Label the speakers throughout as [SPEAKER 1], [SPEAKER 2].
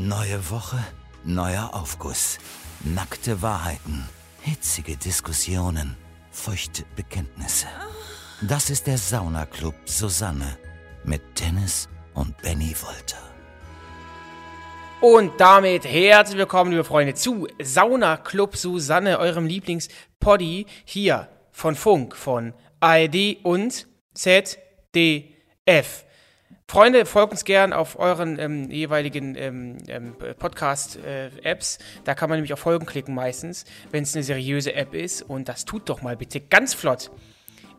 [SPEAKER 1] Neue Woche, neuer Aufguss. Nackte Wahrheiten, hitzige Diskussionen, feuchte Bekenntnisse. Das ist der Saunaclub Susanne mit Dennis und Benny Wolter.
[SPEAKER 2] Und damit herzlich willkommen, liebe Freunde, zu Sauna Club Susanne, eurem Lieblingspoddy hier von Funk, von ARD und ZDF. Freunde, folgt uns gern auf euren ähm, jeweiligen ähm, ähm, Podcast-Apps. da kann man nämlich auf Folgen klicken meistens, wenn es eine seriöse App ist. Und das tut doch mal bitte ganz flott.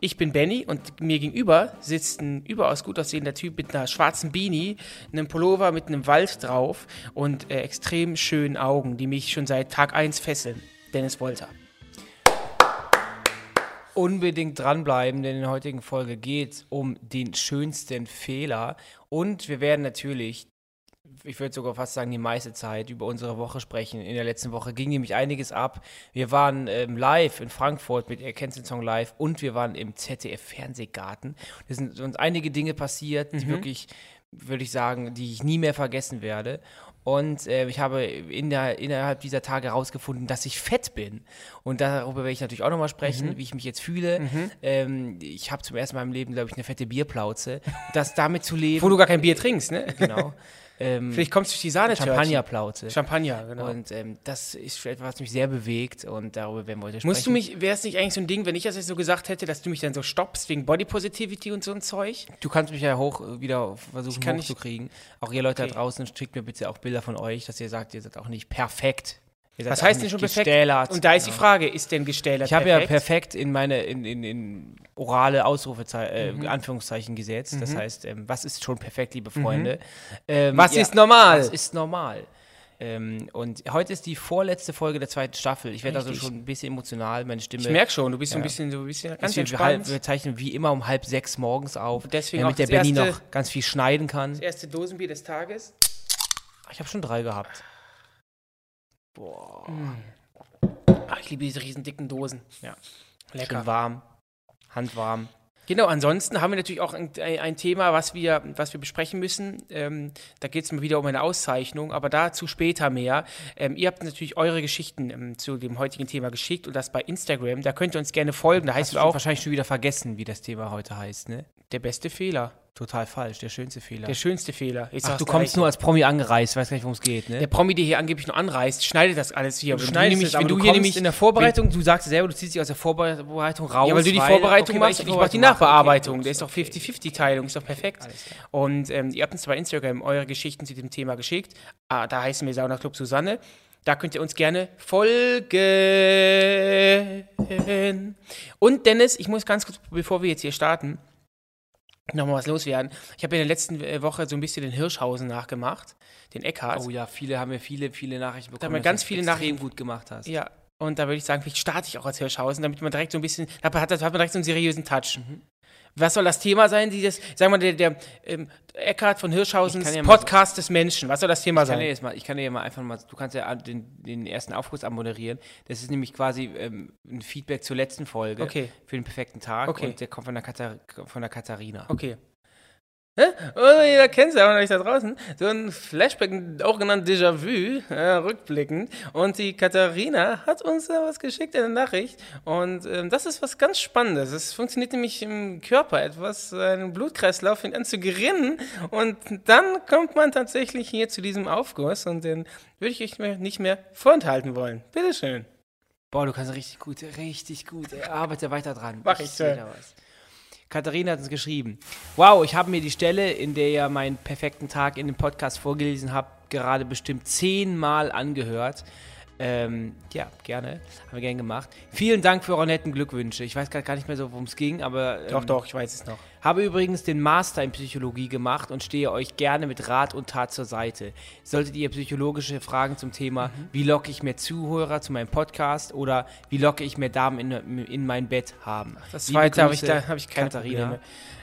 [SPEAKER 2] Ich bin Benny und mir gegenüber sitzt ein überaus gut aussehender Typ mit einer schwarzen Beanie, einem Pullover mit einem Wald drauf und äh, extrem schönen Augen, die mich schon seit Tag 1 fesseln. Dennis Wolter.
[SPEAKER 3] Unbedingt dranbleiben, denn in der heutigen Folge geht es um den schönsten Fehler. Und wir werden natürlich, ich würde sogar fast sagen, die meiste Zeit über unsere Woche sprechen. In der letzten Woche ging nämlich einiges ab. Wir waren ähm, live in Frankfurt mit Ihr kennt den Song live und wir waren im ZDF-Fernsehgarten. Es sind uns einige Dinge passiert, die wirklich, würde ich sagen, die ich nie mehr vergessen werde. Und äh, ich habe in der, innerhalb dieser Tage herausgefunden, dass ich fett bin. Und darüber werde ich natürlich auch nochmal sprechen, wie ich mich jetzt fühle. Ähm, ich habe zum ersten Mal im Leben, glaube ich, eine fette Bierplauze. Das damit zu leben.
[SPEAKER 2] Wo du gar kein Bier trinkst, ne?
[SPEAKER 3] genau. Ähm,
[SPEAKER 2] Vielleicht kommst du durch die Sahne
[SPEAKER 3] Champagnerplauze.
[SPEAKER 2] Champagner, genau.
[SPEAKER 3] Und ähm, das ist etwas, was mich sehr bewegt und darüber werden wir heute sprechen.
[SPEAKER 2] Musst du mich, wäre es nicht eigentlich so ein Ding, wenn ich das jetzt so gesagt hätte, dass du mich dann so stoppst wegen Body Positivity und so ein Zeug?
[SPEAKER 3] Du kannst mich ja hoch äh, wieder versuchen hochzukriegen. Auch ihr Leute
[SPEAKER 2] Okay.
[SPEAKER 3] da draußen, schickt mir bitte auch Bilder von euch, dass ihr sagt, ihr seid auch nicht perfekt.
[SPEAKER 2] Was heißt denn schon perfekt?
[SPEAKER 3] gestählert.
[SPEAKER 2] Und da ist die
[SPEAKER 3] Ja.
[SPEAKER 2] Frage, ist denn gestählert
[SPEAKER 3] Ich habe ja perfekt in meine in, in, in orale Ausrufezeichen, äh, Anführungszeichen gesetzt. Das heißt, ähm, was ist schon perfekt, liebe Freunde? Ähm,
[SPEAKER 2] Was ist normal?
[SPEAKER 3] Was ist normal? Ähm, und heute ist die vorletzte Folge der zweiten Staffel. Ich werde also schon ein bisschen emotional. Meine Stimme.
[SPEAKER 2] Ich merke schon, du bist so ein
[SPEAKER 3] Ja.
[SPEAKER 2] bisschen, so ein bisschen
[SPEAKER 3] ganz wir, wir, halb, wir zeichnen wie immer um halb sechs morgens auf,
[SPEAKER 2] deswegen
[SPEAKER 3] damit der Benny noch ganz viel schneiden kann.
[SPEAKER 2] Das erste Dosenbier des Tages.
[SPEAKER 3] Ich habe schon drei gehabt.
[SPEAKER 2] Ah, ich liebe diese riesen dicken Dosen.
[SPEAKER 3] Ja.
[SPEAKER 2] Lecker.
[SPEAKER 3] Schön warm, handwarm.
[SPEAKER 2] Genau, ansonsten haben wir natürlich auch ein, ein Thema, was wir, was wir besprechen müssen. Ähm, da geht es mal wieder um eine Auszeichnung, aber dazu später mehr. Ähm, ihr habt natürlich eure Geschichten ähm, zu dem heutigen Thema geschickt und das bei Instagram. Da könnt ihr uns gerne folgen. Da heißt
[SPEAKER 3] Hast
[SPEAKER 2] es
[SPEAKER 3] du
[SPEAKER 2] auch
[SPEAKER 3] wahrscheinlich schon wieder vergessen, wie das Thema heute heißt, ne?
[SPEAKER 2] Der beste Fehler,
[SPEAKER 3] Total falsch, der schönste Fehler.
[SPEAKER 2] der schönste Fehler. Jetzt
[SPEAKER 3] Ach, du kommst nur als Promi angereist, weiß gar nicht, worum es geht, ne?
[SPEAKER 2] Der Promi, der hier angeblich nur anreist, schneidet das alles hier.
[SPEAKER 3] Du
[SPEAKER 2] Wenn
[SPEAKER 3] schneidest
[SPEAKER 2] nämlich,
[SPEAKER 3] es,
[SPEAKER 2] wenn du,
[SPEAKER 3] du
[SPEAKER 2] hier nämlich
[SPEAKER 3] in der Vorbereitung, du sagst selber, du ziehst dich aus der Vorbereitung raus.
[SPEAKER 2] Ja, weil du die Vorbereitung
[SPEAKER 3] okay,
[SPEAKER 2] machst
[SPEAKER 3] ich
[SPEAKER 2] ich mache die. Nachbearbeitung.
[SPEAKER 3] Okay,
[SPEAKER 2] der ist doch 50-50-Teilung, ist doch perfekt. Und ähm, ihr habt uns bei Instagram eure Geschichten zu dem Thema geschickt. Ah, da heißen wir Sauna Club Susanne. Da könnt ihr uns gerne folgen. Und Dennis, ich muss ganz kurz, bevor wir jetzt hier starten, nochmal was loswerden. Ich habe in der letzten äh, Woche so ein bisschen den Hirschhausen nachgemacht, den Eckhart.
[SPEAKER 3] Oh ja, viele haben mir viele, viele Nachrichten bekommen.
[SPEAKER 2] haben wir ganz viele Nachrichten-
[SPEAKER 3] gut gemacht hast.
[SPEAKER 2] Ja, und da würde ich sagen, vielleicht starte ich auch als Hirschhausen, damit man direkt so ein bisschen, da hat, hat man direkt so einen seriösen Touch.
[SPEAKER 3] Mhm.
[SPEAKER 2] Was soll das Thema sein? Dieses, sagen wir mal, der, der ähm, Eckhard von Hirschhausens
[SPEAKER 3] kann ja
[SPEAKER 2] Podcast des Menschen. Was soll das Thema
[SPEAKER 3] Ich kann,
[SPEAKER 2] sein?
[SPEAKER 3] jetzt mal, ich kann dir ja mal einfach mal, du kannst ja den, den ersten Aufguss anmoderieren. Das ist nämlich quasi ähm, ein Feedback zur letzten Folge
[SPEAKER 2] Okay.
[SPEAKER 3] für den perfekten Tag
[SPEAKER 2] Okay.
[SPEAKER 3] und der kommt von der, Katar von der Katharina.
[SPEAKER 2] Okay. Hä? Oh, jeder kennt es ja auch noch nicht da draußen. So ein Flashback, auch genannt Déjà-vu, äh, rückblickend. Und die Katharina hat uns da was geschickt, eine Nachricht. Und ähm, das ist was ganz Spannendes. Es funktioniert nämlich im Körper etwas, ein Blutkreislauf fängt an zu gerinnen. Und dann kommt man tatsächlich hier zu diesem Aufguss. Und den würde ich euch nicht mehr vorenthalten wollen. Bitteschön.
[SPEAKER 3] Boah, du kannst richtig gut, richtig gut. Arbeite weiter dran.
[SPEAKER 2] Mach ich,
[SPEAKER 3] seh
[SPEAKER 2] Sir.
[SPEAKER 3] da was. Katharina hat uns geschrieben. Wow, ich habe mir die Stelle, in der ihr meinen perfekten Tag in dem Podcast vorgelesen habt, gerade bestimmt zehnmal angehört. Ähm, ja, gerne. Haben wir gern gemacht. Vielen Dank für eure netten Glückwünsche. Ich weiß grad gar nicht mehr so, worum es ging, aber.
[SPEAKER 2] Doch,
[SPEAKER 3] ähm,
[SPEAKER 2] doch, ich weiß es noch.
[SPEAKER 3] Habe übrigens den Master in Psychologie gemacht und stehe euch gerne mit Rat und Tat zur Seite. Solltet ihr psychologische Fragen zum Thema,
[SPEAKER 2] Mhm.
[SPEAKER 3] wie locke ich mehr Zuhörer zu meinem Podcast oder wie locke ich mehr Damen in, in mein Bett haben.
[SPEAKER 2] Das zweite habe ich, da habe ich keine
[SPEAKER 3] Katharina.
[SPEAKER 2] Probleme.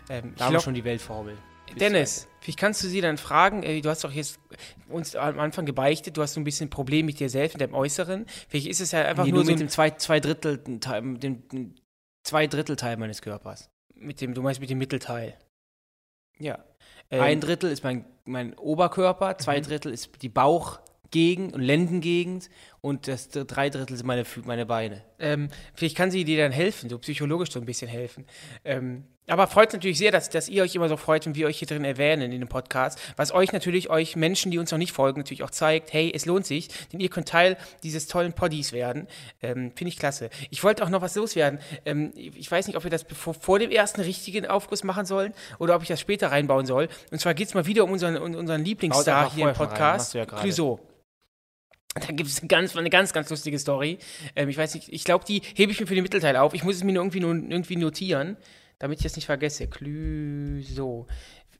[SPEAKER 2] Ähm, ich
[SPEAKER 3] Da haben wir
[SPEAKER 2] lock-
[SPEAKER 3] schon die Weltformel.
[SPEAKER 2] Dennis, vielleicht kannst du sie dann fragen, äh, du hast doch jetzt uns am Anfang gebeichtet, du hast so ein bisschen ein Problem mit dir selbst, mit deinem Äußeren. Vielleicht ist es ja einfach
[SPEAKER 3] Nee,
[SPEAKER 2] nur
[SPEAKER 3] nur
[SPEAKER 2] so
[SPEAKER 3] mit dem zwei, zwei Drittel dem, dem zwei Drittel Teil meines Körpers.
[SPEAKER 2] mit dem, du meinst mit dem Mittelteil.
[SPEAKER 3] Ja.
[SPEAKER 2] Ähm,
[SPEAKER 3] Ein Drittel ist mein, mein Oberkörper, zwei Drittel ist die Bauchgegend und Lendengegend und das dr- drei Drittel sind meine, meine Beine.
[SPEAKER 2] Ähm, vielleicht kann sie dir dann helfen, so psychologisch so ein bisschen helfen. Ähm, aber freut natürlich sehr, dass, dass ihr euch immer so freut und wir euch hier drin erwähnen in dem Podcast, was euch natürlich, euch Menschen, die uns noch nicht folgen, natürlich auch zeigt, hey, es lohnt sich, denn ihr könnt Teil dieses tollen Poddies werden. Ähm, Finde ich klasse. Ich wollte auch noch was loswerden. Ähm, ich weiß nicht, ob wir das bevor, vor dem ersten richtigen Aufguss machen sollen oder ob ich das später reinbauen soll. Und zwar geht es mal wieder um unseren, um unseren Lieblingsstar hier im
[SPEAKER 3] rein,
[SPEAKER 2] Podcast,
[SPEAKER 3] ja.
[SPEAKER 2] Clouseau. Da gibt es eine ganz, eine ganz, ganz lustige Story. Ähm, ich weiß nicht, ich glaube, die hebe ich mir für den Mittelteil auf. Ich muss es mir nur irgendwie, nur, irgendwie notieren, damit ich das nicht vergesse. Clüso.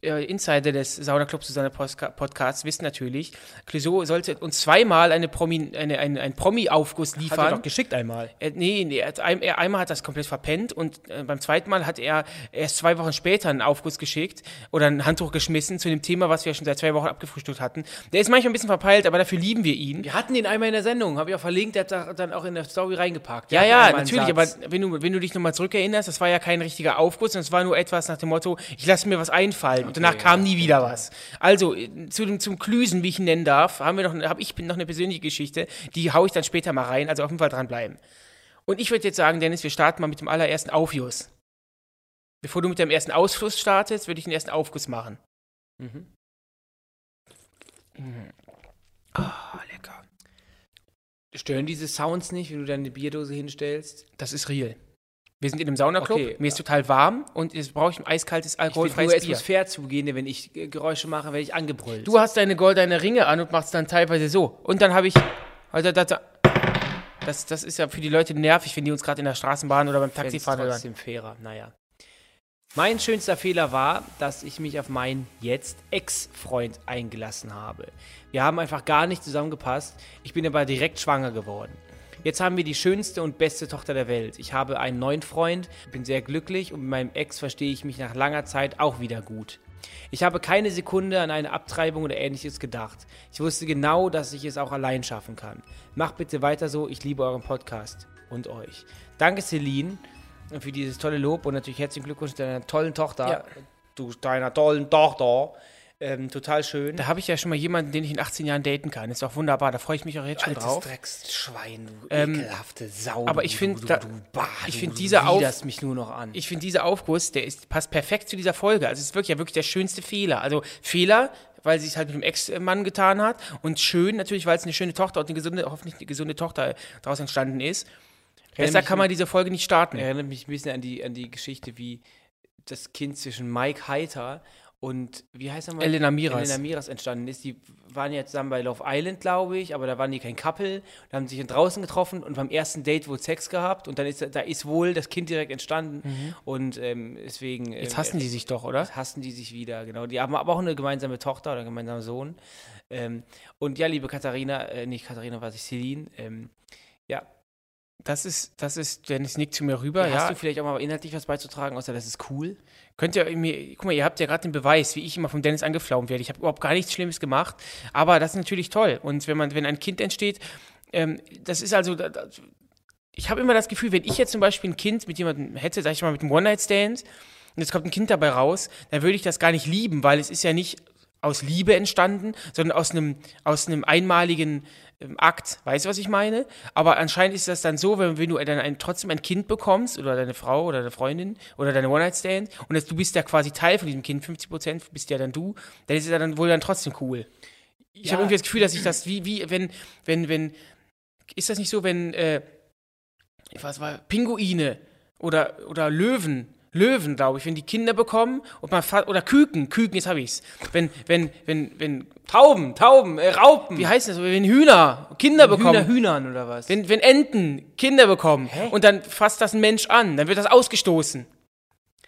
[SPEAKER 2] Äh, Insider des Sauna Club Susanne Postka- Podcasts wissen natürlich, Clouseau sollte uns zweimal eine Promi, eine, eine, einen Promi-Aufguss
[SPEAKER 3] Hat er
[SPEAKER 2] liefern.
[SPEAKER 3] doch geschickt einmal.
[SPEAKER 2] Äh, nee, nee er hat ein, er, einmal hat das komplett verpennt und äh, beim zweiten Mal hat er erst zwei Wochen später einen Aufguss geschickt oder ein Handtuch geschmissen zu dem Thema, was wir schon seit zwei Wochen abgefrühstückt hatten. Der ist manchmal ein bisschen verpeilt, aber dafür lieben wir ihn.
[SPEAKER 3] Wir hatten ihn einmal in der Sendung, habe ich auch verlinkt, der hat da dann auch in der Story reingepackt.
[SPEAKER 2] Ja,
[SPEAKER 3] Der
[SPEAKER 2] ja,
[SPEAKER 3] einen
[SPEAKER 2] natürlich, aber wenn du, wenn du dich nochmal zurückerinnerst, das war ja kein richtiger Aufguss, sondern es war nur etwas nach dem Motto, ich lasse mir was einfallen und danach
[SPEAKER 3] ja,
[SPEAKER 2] kam nie wieder was. Also, äh, zu dem, zum Klüsen, wie ich ihn nennen darf, haben wir noch, habe ich noch eine persönliche Geschichte, die haue ich dann später mal rein, also auf jeden Fall dranbleiben. Und ich würde jetzt sagen, Dennis, wir starten mal mit dem allerersten Aufguss. Bevor du mit deinem ersten Ausfluss startest, würde ich den ersten Aufguss machen.
[SPEAKER 3] Mhm.
[SPEAKER 2] Ah, lecker.
[SPEAKER 3] Stören diese Sounds nicht, wenn du deine Bierdose hinstellst?
[SPEAKER 2] Das ist real. Wir sind in einem Saunaclub,
[SPEAKER 3] Okay.
[SPEAKER 2] mir ist total warm und jetzt brauche ich ein eiskaltes, alkoholfreies
[SPEAKER 3] es
[SPEAKER 2] Bier.
[SPEAKER 3] muss fair zugehen, denn wenn ich Geräusche mache, werde ich angebrüllt.
[SPEAKER 2] Du hast deine goldene Ringe an und machst dann teilweise so. Und dann habe ich. Also, das, das, das ist ja für die Leute nervig, wenn die uns gerade in der Straßenbahn oder beim Taxifahren hören.
[SPEAKER 3] trotzdem fairer. Naja. Mein schönster Fehler war, dass ich mich auf meinen jetzt Ex-Freund eingelassen habe. Wir haben einfach gar nicht zusammengepasst. Ich bin aber direkt schwanger geworden. Jetzt haben wir die schönste und beste Tochter der Welt. Ich habe einen neuen Freund, bin sehr glücklich und mit meinem Ex verstehe ich mich nach langer Zeit auch wieder gut. Ich habe keine Sekunde an eine Abtreibung oder ähnliches gedacht. Ich wusste genau, dass ich es auch allein schaffen kann. Macht bitte weiter so, ich liebe euren Podcast und euch. Danke Celine für dieses tolle Lob und natürlich herzlichen Glückwunsch zu deiner tollen Tochter.
[SPEAKER 2] Ja.
[SPEAKER 3] Du deiner tollen Tochter. Ähm, total schön.
[SPEAKER 2] Da habe ich ja schon mal jemanden, den ich in 18 Jahren daten kann. Ist doch wunderbar, da freue ich mich auch jetzt schon drauf.
[SPEAKER 3] Drecksschwein, du
[SPEAKER 2] Ähm,
[SPEAKER 3] ekelhafte Sau.
[SPEAKER 2] aber ich find,
[SPEAKER 3] du,
[SPEAKER 2] da-
[SPEAKER 3] du, bah,
[SPEAKER 2] ich
[SPEAKER 3] du-
[SPEAKER 2] find
[SPEAKER 3] du
[SPEAKER 2] dieser Auf-
[SPEAKER 3] widerst mich nur noch an.
[SPEAKER 2] Ich finde, dieser Aufguss, der ist, passt perfekt zu dieser Folge. Also, es ist wirklich ja wirklich der schönste Fehler. Also, Fehler, weil sie es halt mit dem Ex-Mann getan hat. Und schön natürlich, weil es eine schöne Tochter und eine gesunde, hoffentlich eine gesunde Tochter daraus entstanden ist. Besser kann man diese Folge nicht starten.
[SPEAKER 3] Erinnert mich ein bisschen an die, an die Geschichte, wie das Kind zwischen Mike Heiter und, wie heißt er mal?
[SPEAKER 2] Elena Miras.
[SPEAKER 3] Elena Miras entstanden ist. Die waren ja zusammen bei Love Island, glaube ich, aber da waren die kein Couple. Da haben sich dann draußen getroffen und beim ersten Date wohl Sex gehabt und dann ist, da ist wohl das Kind direkt entstanden und ähm, deswegen...
[SPEAKER 2] Mhm. Jetzt
[SPEAKER 3] ähm,
[SPEAKER 2] hassen die sich doch, oder?
[SPEAKER 3] Jetzt hassen die sich wieder, genau. Die haben aber auch eine gemeinsame Tochter oder einen gemeinsamen Sohn. Ähm, und ja, liebe Katharina, äh, nicht Katharina, was ich, Celine, ähm, ja,
[SPEAKER 2] Das ist, das ist, Dennis nickt zu mir rüber,
[SPEAKER 3] hast
[SPEAKER 2] ja.
[SPEAKER 3] du vielleicht auch mal inhaltlich was beizutragen, außer das ist cool?
[SPEAKER 2] Könnt ihr mir, guck mal, ihr habt ja gerade den Beweis, wie ich immer von Dennis angeflaumt werde. Ich habe überhaupt gar nichts Schlimmes gemacht, aber das ist natürlich toll. Und wenn man, wenn ein Kind entsteht, ähm, das ist also, da, da, ich habe immer das Gefühl, wenn ich jetzt zum Beispiel ein Kind mit jemandem hätte, sag ich mal, mit einem One-Night-Stand, und jetzt kommt ein Kind dabei raus, dann würde ich das gar nicht lieben, weil es ist ja nicht aus Liebe entstanden, sondern aus einem, aus einem einmaligen Akt. Weißt du, was ich meine? Aber anscheinend ist das dann so, wenn, wenn du dann ein, trotzdem ein Kind bekommst oder deine Frau oder deine Freundin oder deine One-Night-Stand und das, du bist ja quasi Teil von diesem Kind, 50 Prozent bist ja dann du, dann ist es ja dann wohl dann trotzdem cool. Ich habe irgendwie das Gefühl, dass ich das, wie, wie, wenn, wenn, wenn, ist das nicht so, wenn, äh, was war, Pinguine oder, oder Löwen, Löwen, glaube ich, wenn die Kinder bekommen und man, oder Küken, Küken, jetzt habe ich's. Wenn, wenn, wenn, wenn,
[SPEAKER 3] Tauben, Tauben, äh, Raupen.
[SPEAKER 2] wie heißt das, wenn Hühner Kinder bekommen.
[SPEAKER 3] Hühner, Hühnern oder was?
[SPEAKER 2] Wenn, wenn Enten Kinder bekommen
[SPEAKER 3] Hä?
[SPEAKER 2] und dann fasst das ein Mensch an, dann wird das ausgestoßen.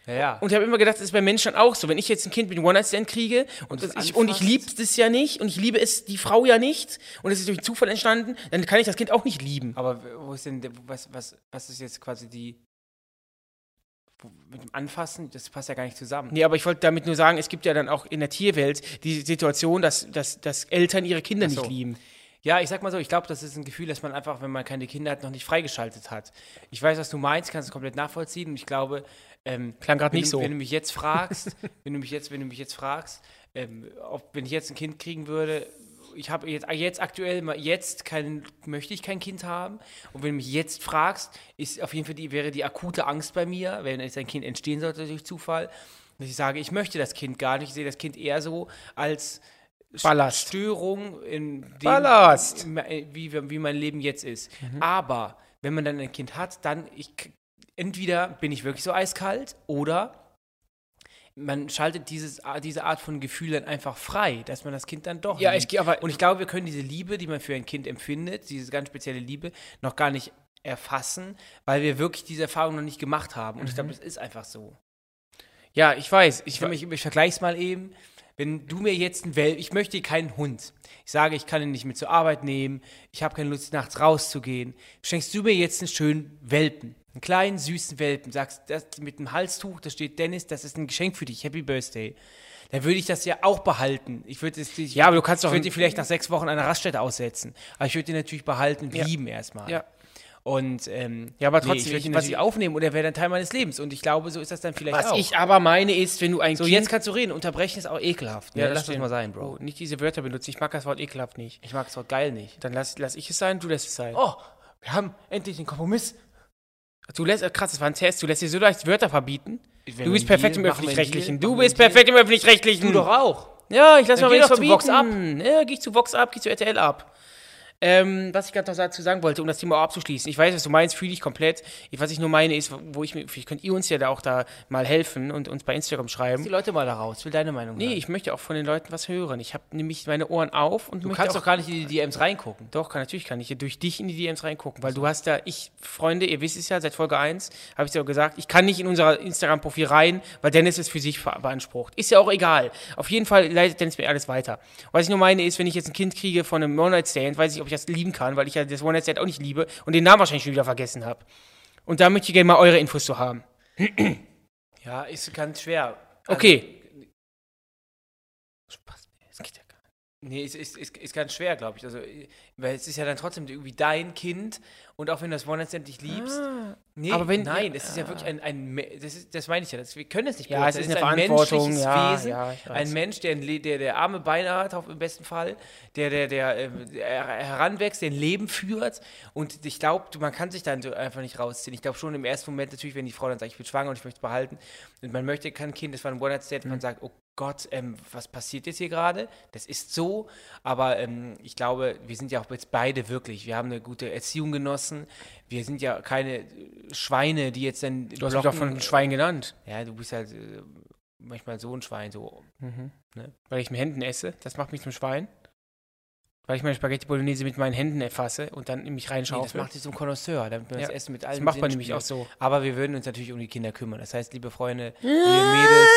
[SPEAKER 3] ja, ja.
[SPEAKER 2] Und ich habe immer gedacht, das ist bei Menschen auch so. Wenn ich jetzt ein Kind mit einem One-Night-Stand kriege und,
[SPEAKER 3] das
[SPEAKER 2] ich, und ich liebe das ja nicht und ich liebe es, die Frau ja nicht und es ist durch Zufall entstanden, dann kann ich das Kind auch nicht lieben.
[SPEAKER 3] aber wo ist denn, was, was, was ist jetzt quasi die, mit dem Anfassen, das passt ja gar nicht zusammen.
[SPEAKER 2] Nee, aber ich wollte damit nur sagen, es gibt ja dann auch in der Tierwelt die Situation, dass, dass, dass Eltern ihre Kinder
[SPEAKER 3] so.
[SPEAKER 2] nicht lieben.
[SPEAKER 3] Ja, ich sag mal so, ich glaube, das ist ein Gefühl, das man einfach, wenn man keine Kinder hat, noch nicht freigeschaltet hat. Ich weiß, was du meinst, kannst du komplett nachvollziehen. Und ich glaube, ähm,
[SPEAKER 2] Klang gerade
[SPEAKER 3] wenn
[SPEAKER 2] nicht
[SPEAKER 3] du,
[SPEAKER 2] so.
[SPEAKER 3] Wenn du mich jetzt fragst, wenn du mich jetzt, wenn du mich jetzt fragst, ähm, ob, wenn ich jetzt ein Kind kriegen würde, ich habe jetzt, jetzt aktuell jetzt kein, möchte ich kein Kind haben. Und wenn du mich jetzt fragst, ist auf jeden Fall die, wäre die akute Angst bei mir, wenn jetzt ein Kind entstehen sollte durch Zufall, dass ich sage, ich möchte das Kind gar nicht. Ich sehe das Kind eher so als
[SPEAKER 2] Ballast.
[SPEAKER 3] Störung in dem,
[SPEAKER 2] Ballast.
[SPEAKER 3] wie, wie mein Leben jetzt ist. Aber wenn man dann ein Kind hat, dann ich, entweder bin ich wirklich so eiskalt oder man schaltet dieses, diese Art von Gefühl dann einfach frei, dass man das Kind dann doch
[SPEAKER 2] Ja,
[SPEAKER 3] liebt.
[SPEAKER 2] ich gehe aber-
[SPEAKER 3] Und ich glaube, wir können diese Liebe, die man für ein Kind empfindet, diese ganz spezielle Liebe, noch gar nicht erfassen, weil wir wirklich diese Erfahrung noch nicht gemacht haben. Und ich
[SPEAKER 2] Mhm.
[SPEAKER 3] glaube, das ist einfach so.
[SPEAKER 2] Ja, ich weiß. Ich,
[SPEAKER 3] Ich, ich, ich vergleiche es mal eben. Wenn du mir jetzt ein Welp, ich möchte keinen Hund. Ich sage, ich kann ihn nicht mit zur Arbeit nehmen. Ich habe keine Lust, nachts rauszugehen. Schenkst du mir jetzt einen schönen Welpen, einen kleinen süßen Welpen, sagst, das mit dem Halstuch, da steht Dennis, das ist ein Geschenk für dich, Happy Birthday. Dann würde ich das ja auch behalten. Ich würde es, ich,
[SPEAKER 2] Ja, aber du kannst doch
[SPEAKER 3] Ich würde vielleicht nach sechs Wochen einer Raststätte aussetzen. Aber ich würde ihn natürlich behalten
[SPEAKER 2] Ja.
[SPEAKER 3] lieben erstmal.
[SPEAKER 2] Ja.
[SPEAKER 3] Und ähm,
[SPEAKER 2] Ja, aber
[SPEAKER 3] nee,
[SPEAKER 2] trotzdem,
[SPEAKER 3] ich würde ihn
[SPEAKER 2] was ich-
[SPEAKER 3] aufnehmen und er wäre dann Teil meines Lebens. Und ich glaube, so ist das dann vielleicht
[SPEAKER 2] was
[SPEAKER 3] auch.
[SPEAKER 2] ich aber meine ist, wenn du ein
[SPEAKER 3] so,
[SPEAKER 2] Kind...
[SPEAKER 3] jetzt kannst du reden. Unterbrechen ist auch ekelhaft. Ja, lass das mal sein, Bro.
[SPEAKER 2] Oh, nicht diese Wörter benutzen. Ich mag das Wort ekelhaft nicht.
[SPEAKER 3] Ich mag das Wort geil nicht.
[SPEAKER 2] Dann lass, lass ich es sein, du lässt es sein.
[SPEAKER 3] Oh, wir haben endlich den Kompromiss.
[SPEAKER 2] Du lässt, äh, krass, das war ein Test. Du lässt dir so leicht Wörter verbieten. Du bist perfekt im Öffentlich-Rechtlichen. Du bist perfekt im Öffentlich-Rechtlichen.
[SPEAKER 3] Du doch auch.
[SPEAKER 2] Ja, ich lass mal
[SPEAKER 3] doch zu Vox
[SPEAKER 2] verbieten. Ja, geh ich zu Vox ab, geh zu RTL ab. Ähm, was ich gerade noch dazu sagen wollte, um das Thema auch abzuschließen. Ich weiß, was du meinst, fühle ich komplett. Ich, was ich nur meine ist, wo ich mir, vielleicht könnt ihr uns ja da auch da mal helfen und uns bei Instagram schreiben.
[SPEAKER 3] Die Leute mal da raus. Ich will deine Meinung
[SPEAKER 2] Nee,
[SPEAKER 3] hören.
[SPEAKER 2] ich möchte auch von den Leuten was hören. Ich habe nämlich meine Ohren auf und
[SPEAKER 3] Du
[SPEAKER 2] möchte
[SPEAKER 3] kannst
[SPEAKER 2] auch
[SPEAKER 3] doch gar nicht in die DMs reingucken.
[SPEAKER 2] Doch, kann, natürlich kann ich durch dich in die DMs reingucken, weil du hast da, ich, Freunde, ihr wisst es ja, seit Folge 1 habe ich es ja auch gesagt, ich kann nicht in unser Instagram-Profil rein, weil Dennis es für sich beansprucht. Ist ja auch egal. Auf jeden Fall leitet Dennis mir alles weiter. Was ich nur meine ist, wenn ich jetzt ein Kind kriege von einem One-Night-Stand, weiß ich, ob ich das lieben kann, weil ich ja das One-Night-Stand auch nicht liebe und den Namen wahrscheinlich schon wieder vergessen habe. Und da möchte ich gerne mal eure Infos zu haben.
[SPEAKER 3] Ja, ist ganz schwer.
[SPEAKER 2] Okay. Spaß, das geht ja gar nicht.
[SPEAKER 3] Nee, es ist, ist, ist ganz schwer, glaube ich. Also, weil es ist ja dann trotzdem irgendwie dein Kind und auch wenn du das One-Night-Stand nicht liebst. nee,
[SPEAKER 2] aber wenn-
[SPEAKER 3] nein,
[SPEAKER 2] ja,
[SPEAKER 3] es ist ja wirklich ein, ein das, ist, das meine ich ja, das, wir können es nicht
[SPEAKER 2] Ja, es
[SPEAKER 3] beurteilen.
[SPEAKER 2] ist eine
[SPEAKER 3] ein menschliches
[SPEAKER 2] ja,
[SPEAKER 3] Wesen,
[SPEAKER 2] ja,
[SPEAKER 3] ein Mensch, der, der, der arme Beine hat, auf, im besten Fall, der, der, der, der heranwächst, der ein Leben führt und ich glaube, man kann sich dann so einfach nicht rausziehen. Ich glaube schon im ersten Moment natürlich, wenn die Frau dann sagt, ich bin schwanger und ich möchte es behalten und man möchte kein Kind, das war ein One-Night-Stand,
[SPEAKER 2] Mhm.
[SPEAKER 3] man sagt, oh Gott, ähm, was passiert jetzt hier gerade? Das ist so, aber ähm, ich glaube, wir sind ja auch jetzt beide wirklich, wir haben eine gute Erziehung genossen, wir sind ja keine äh, Schweine, die jetzt dann
[SPEAKER 2] Du hast mich doch von einem Schwein genannt.
[SPEAKER 3] Ja, du bist halt äh, manchmal so ein Schwein, so. Ne?
[SPEAKER 2] Weil ich mit Händen esse, das macht mich zum Schwein. Weil ich meine Spaghetti Bolognese mit meinen Händen erfasse und dann in mich
[SPEAKER 3] Nee, das macht dich zum Connoisseur, damit man
[SPEAKER 2] Ja,
[SPEAKER 3] das Essen mit
[SPEAKER 2] das
[SPEAKER 3] allem
[SPEAKER 2] macht man nämlich auch so.
[SPEAKER 3] Aber wir würden uns natürlich um die Kinder kümmern. Das heißt, liebe Freunde, liebe Mädels,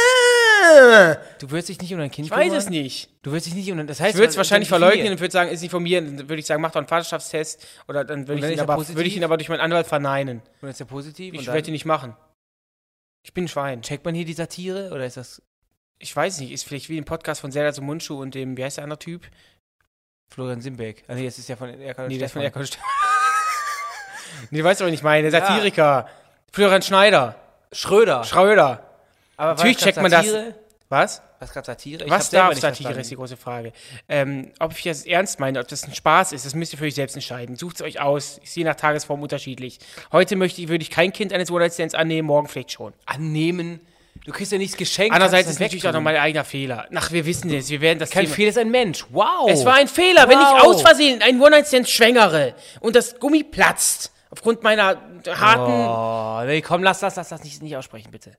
[SPEAKER 3] du würdest dich nicht um dein Kind
[SPEAKER 2] Ich weiß
[SPEAKER 3] kümmern?
[SPEAKER 2] es nicht.
[SPEAKER 3] Du würdest dich nicht um dein, das heißt,
[SPEAKER 2] Ich würde es wahrscheinlich verleugnen und würde sagen, ist nicht von mir. Dann würde ich sagen, mach doch einen Vaterschaftstest. Oder dann würde ich, ihn
[SPEAKER 3] er
[SPEAKER 2] aber, würde ich ihn aber durch meinen Anwalt verneinen.
[SPEAKER 3] Und ist ja positiv.
[SPEAKER 2] Ich werde ihn nicht machen. Ich bin ein Schwein.
[SPEAKER 3] checkt man hier die Satire oder ist das
[SPEAKER 2] Ich weiß nicht, ist vielleicht wie ein Podcast von Zelda zum Mundschuh und dem, wie heißt der andere Typ?
[SPEAKER 3] Florian Simbeck? Ah, nee, das ist ja von Erkan
[SPEAKER 2] Nee, das ist von
[SPEAKER 3] Stefan.
[SPEAKER 2] Erkan Stefan. nee, du weißt doch, was ich meine. Der Satiriker. Florian Schneider.
[SPEAKER 3] Schröder.
[SPEAKER 2] Schröder.
[SPEAKER 3] Aber
[SPEAKER 2] Natürlich checkt man das. Was?
[SPEAKER 3] Was gerade Satire? Ich
[SPEAKER 2] Was darf Satire, ist die große Frage. Ähm, ob ich das ernst meine, ob das ein Spaß ist, das müsst ihr für euch selbst entscheiden. Sucht es euch aus. Ist je nach Tagesform unterschiedlich. Heute möchte ich, würde ich kein Kind eines One-Night-Stands annehmen, morgen vielleicht schon.
[SPEAKER 3] Annehmen. Du kriegst ja nichts geschenkt.
[SPEAKER 2] Andererseits ist natürlich auch noch mein eigener Fehler. Ach, wir wissen es. Wir werden das
[SPEAKER 3] Kein
[SPEAKER 2] Thema-
[SPEAKER 3] Fehler ist ein Mensch. Wow.
[SPEAKER 2] Es war ein Fehler, wenn ich
[SPEAKER 3] Wow.
[SPEAKER 2] aus Versehen einen One-Night-Stand schwängere und das Gummi platzt. Aufgrund meiner harten.
[SPEAKER 3] Oh, nee, komm, lass, lass, lass das nicht, nicht aussprechen, bitte.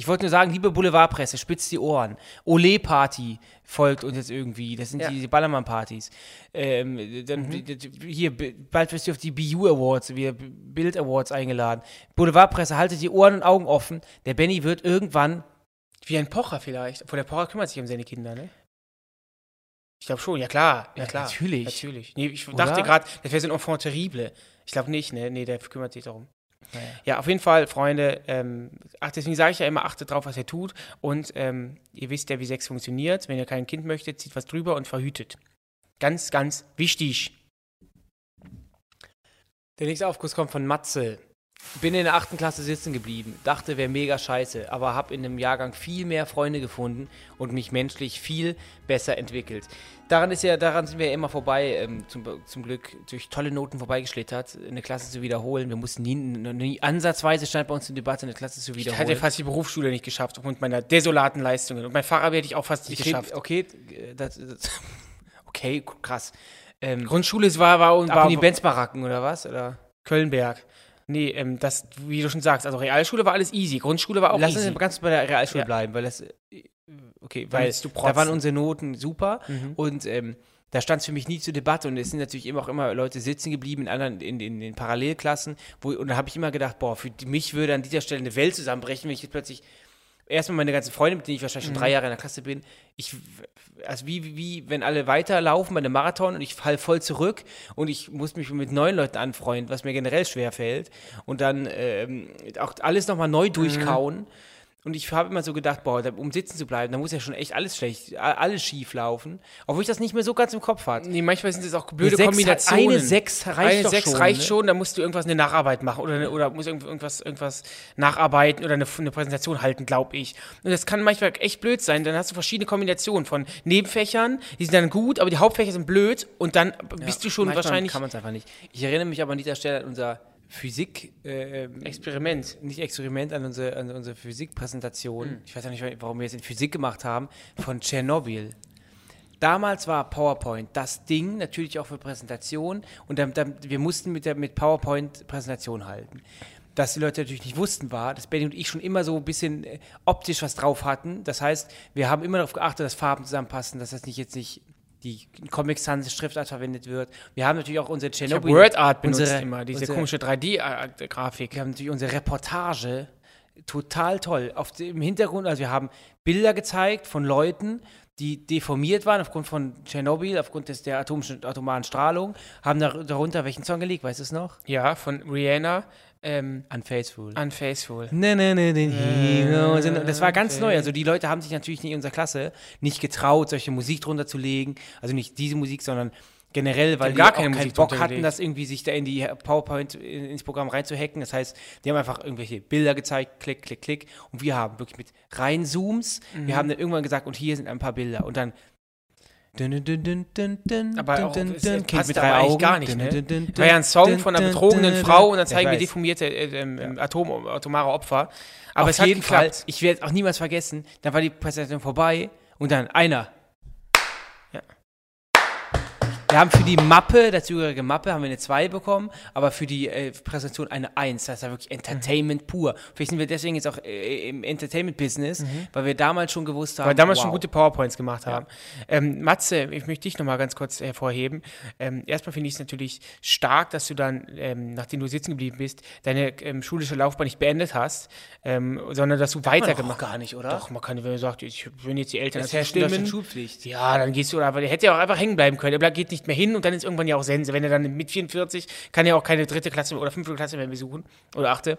[SPEAKER 3] Ich wollte nur sagen, liebe Boulevardpresse, spitzt die Ohren. Ole-Party folgt uns jetzt irgendwie. Das sind
[SPEAKER 2] Ja.
[SPEAKER 3] die Ballermann-Partys. Ähm, dann,
[SPEAKER 2] Mhm.
[SPEAKER 3] Hier, bald wirst du auf die BU Awards, wir Bild Awards eingeladen. Boulevardpresse, haltet die Ohren und Augen offen. Der Benny wird irgendwann.
[SPEAKER 2] Wie ein Pocher vielleicht. Obwohl der Pocher kümmert sich um seine Kinder, ne? Ich glaube schon, ja klar. Ja, klar.
[SPEAKER 3] natürlich.
[SPEAKER 2] Natürlich. Nee, ich
[SPEAKER 3] Oder?
[SPEAKER 2] dachte gerade, das wäre so ein Enfant terrible. Ich glaube nicht, ne? Nee, der kümmert sich darum.
[SPEAKER 3] Naja.
[SPEAKER 2] Ja, auf jeden Fall, Freunde, ähm, ach, deswegen sage ich ja immer, achtet drauf, was ihr tut. Und ähm, ihr wisst ja, wie Sex funktioniert. Wenn ihr kein Kind möchtet, zieht was drüber und verhütet. Ganz, ganz wichtig.
[SPEAKER 3] Der nächste Aufguss kommt von Matze. Bin in der achten Klasse sitzen geblieben, dachte, wäre mega scheiße, aber habe in einem Jahrgang viel mehr Freunde gefunden und mich menschlich viel besser entwickelt. Daran ist ja, daran sind wir ja immer vorbei, ähm, zum, zum Glück durch tolle Noten vorbeigeschlittert, eine Klasse zu wiederholen. Wir mussten nie, nie ansatzweise stand bei uns eine Debatte, eine Klasse zu wiederholen.
[SPEAKER 2] Ich hatte fast die Berufsschule nicht geschafft, aufgrund meiner desolaten Leistungen. Und mein Fahrrad hätte ich auch fast nicht
[SPEAKER 3] ich
[SPEAKER 2] geschafft.
[SPEAKER 3] Okay, das, das, okay, krass.
[SPEAKER 2] Ähm, Grundschule war, war
[SPEAKER 3] ab
[SPEAKER 2] war
[SPEAKER 3] in die Benzbaracken oder was? Oder?
[SPEAKER 2] Kölnberg. Nee, ähm, das, wie du schon sagst, also Realschule war alles easy, Grundschule war auch
[SPEAKER 3] Lass
[SPEAKER 2] easy.
[SPEAKER 3] uns ganz bei der Realschule
[SPEAKER 2] Ja.
[SPEAKER 3] bleiben, weil das, äh, okay, weil da waren unsere Noten super
[SPEAKER 2] Mhm.
[SPEAKER 3] und ähm, da stand es für mich nie zur Debatte und es sind natürlich immer auch immer Leute sitzen geblieben in anderen, in, in den Parallelklassen, wo, und da habe ich immer gedacht, boah, für mich würde an dieser Stelle eine Welt zusammenbrechen, wenn ich jetzt plötzlich erstmal meine ganzen Freunde, mit denen ich wahrscheinlich schon drei Jahre in der Klasse bin, ich, also wie, wie, wenn alle weiterlaufen bei einem Marathon und ich fall voll zurück und ich muss mich mit neuen Leuten anfreunden, was mir generell schwer fällt und dann ähm, auch alles nochmal neu durchkauen. Und ich habe immer so gedacht, boah, um sitzen zu bleiben, da muss ja schon echt alles schlecht, alles schief laufen. Obwohl ich das nicht mehr so ganz im Kopf hatte.
[SPEAKER 2] Nee, manchmal sind es auch blöde
[SPEAKER 3] Sechs-
[SPEAKER 2] Kombinationen.
[SPEAKER 3] eine Sechs reicht
[SPEAKER 2] eine
[SPEAKER 3] doch
[SPEAKER 2] Sechs
[SPEAKER 3] schon,
[SPEAKER 2] reicht
[SPEAKER 3] ne?
[SPEAKER 2] schon, da musst du irgendwas eine Nacharbeit machen oder, oder musst irgend- irgendwas, irgendwas nacharbeiten oder eine, eine Präsentation halten, glaube ich. Und das kann manchmal echt blöd sein. Dann hast du verschiedene Kombinationen von Nebenfächern, die sind dann gut, aber die Hauptfächer sind blöd und dann bist du schon wahrscheinlich
[SPEAKER 3] kann man es einfach nicht. Ich erinnere mich aber an dieser Stelle an unser Physik, äh,
[SPEAKER 2] Experiment.
[SPEAKER 3] nicht Experiment, an unsere, an unsere Physikpräsentation. Ich weiß auch nicht, warum wir jetzt in Physik gemacht haben, von Tschernobyl. Damals war PowerPoint das Ding, natürlich auch für Präsentation. Und dann, dann, wir mussten mit, der, mit PowerPoint Präsentation halten. Was die Leute natürlich nicht wussten, war, dass Benny und ich schon immer so ein bisschen äh, optisch was drauf hatten. Das heißt, wir haben immer darauf geachtet, dass Farben zusammenpassen, dass das nicht jetzt nicht die Comic Sans Schriftart verwendet wird. Wir haben natürlich auch unsere
[SPEAKER 2] Ich habe
[SPEAKER 3] Tschernobyl.
[SPEAKER 2] WordArt benutzt
[SPEAKER 3] unsere,
[SPEAKER 2] immer, diese
[SPEAKER 3] unsere,
[SPEAKER 2] komische 3D-Grafik.
[SPEAKER 3] wir haben natürlich unsere Reportage total toll. Auf dem Hintergrund, also wir haben Bilder gezeigt von Leuten, die deformiert waren aufgrund von Tschernobyl, aufgrund des, der atomischen, atomaren Strahlung, haben dar, darunter welchen Song gelegt, weißt du es noch?
[SPEAKER 2] Ja, von Rihanna, ähm,
[SPEAKER 3] Unfaithful.
[SPEAKER 2] Unfaithful.
[SPEAKER 3] Ne, ne, ne, den Heroes. Und Das war ganz neu. Also die Leute haben sich natürlich nicht in unserer Klasse nicht getraut, solche Musik drunter zu legen. Also nicht diese Musik, sondern generell, weil
[SPEAKER 2] haben
[SPEAKER 3] die,
[SPEAKER 2] gar
[SPEAKER 3] auch
[SPEAKER 2] keine
[SPEAKER 3] keinen
[SPEAKER 2] Musik
[SPEAKER 3] Bock hatten, das irgendwie sich da in die PowerPoint in- ins Programm reinzuhacken. Das heißt, die haben einfach irgendwelche Bilder gezeigt, klick, klick, klick. Und wir haben wirklich mit reinzooms,
[SPEAKER 2] Mhm.
[SPEAKER 3] wir haben dann irgendwann gesagt, und hier sind ein paar Bilder. Und dann Dun, dun, dun,
[SPEAKER 2] Aber auch,
[SPEAKER 3] dun,
[SPEAKER 2] passt
[SPEAKER 3] mit
[SPEAKER 2] aber
[SPEAKER 3] drei
[SPEAKER 2] eigentlich
[SPEAKER 3] Augen.
[SPEAKER 2] gar nicht, ne? war ja ein Song von einer betrogenen Frau und dann zeigen wir deformierte äh, ähm, Atom, atomare Opfer. Aber
[SPEAKER 3] Aber
[SPEAKER 2] es
[SPEAKER 3] auf
[SPEAKER 2] hat
[SPEAKER 3] jeden Fall,
[SPEAKER 2] geklappt.
[SPEAKER 3] ich werde auch niemals vergessen, dann war die Präsentation vorbei und dann einer.
[SPEAKER 2] Ja.
[SPEAKER 3] Wir haben für die Mappe, dazugehörige Mappe, haben wir eine 2 bekommen, aber für die äh, Präsentation eine 1. Das war wirklich Entertainment pur. Vielleicht sind wir deswegen jetzt auch äh, im Entertainment-Business, weil wir damals schon gewusst haben,
[SPEAKER 2] Weil wir damals
[SPEAKER 3] wow.
[SPEAKER 2] schon gute PowerPoints gemacht haben. Ähm, Matze, ich möchte dich nochmal ganz kurz hervorheben. Ähm, erstmal finde ich es natürlich stark, dass du dann, ähm, nachdem du sitzen geblieben bist, deine ähm, schulische Laufbahn nicht beendet hast, ähm, sondern dass du
[SPEAKER 3] man
[SPEAKER 2] weitergemacht
[SPEAKER 3] doch gar nicht, oder?
[SPEAKER 2] Doch, man kann, wenn man sagt, ich, wenn jetzt die Eltern
[SPEAKER 3] Das
[SPEAKER 2] das
[SPEAKER 3] ist ja Schulpflicht.
[SPEAKER 2] ja, dann gehst du, aber der hätte ja auch einfach hängen bleiben können. Der geht nicht mehr hin und dann ist irgendwann ja auch Sense. Wenn er dann mit 44 kann er auch keine dritte Klasse oder fünfte Klasse mehr besuchen oder achte.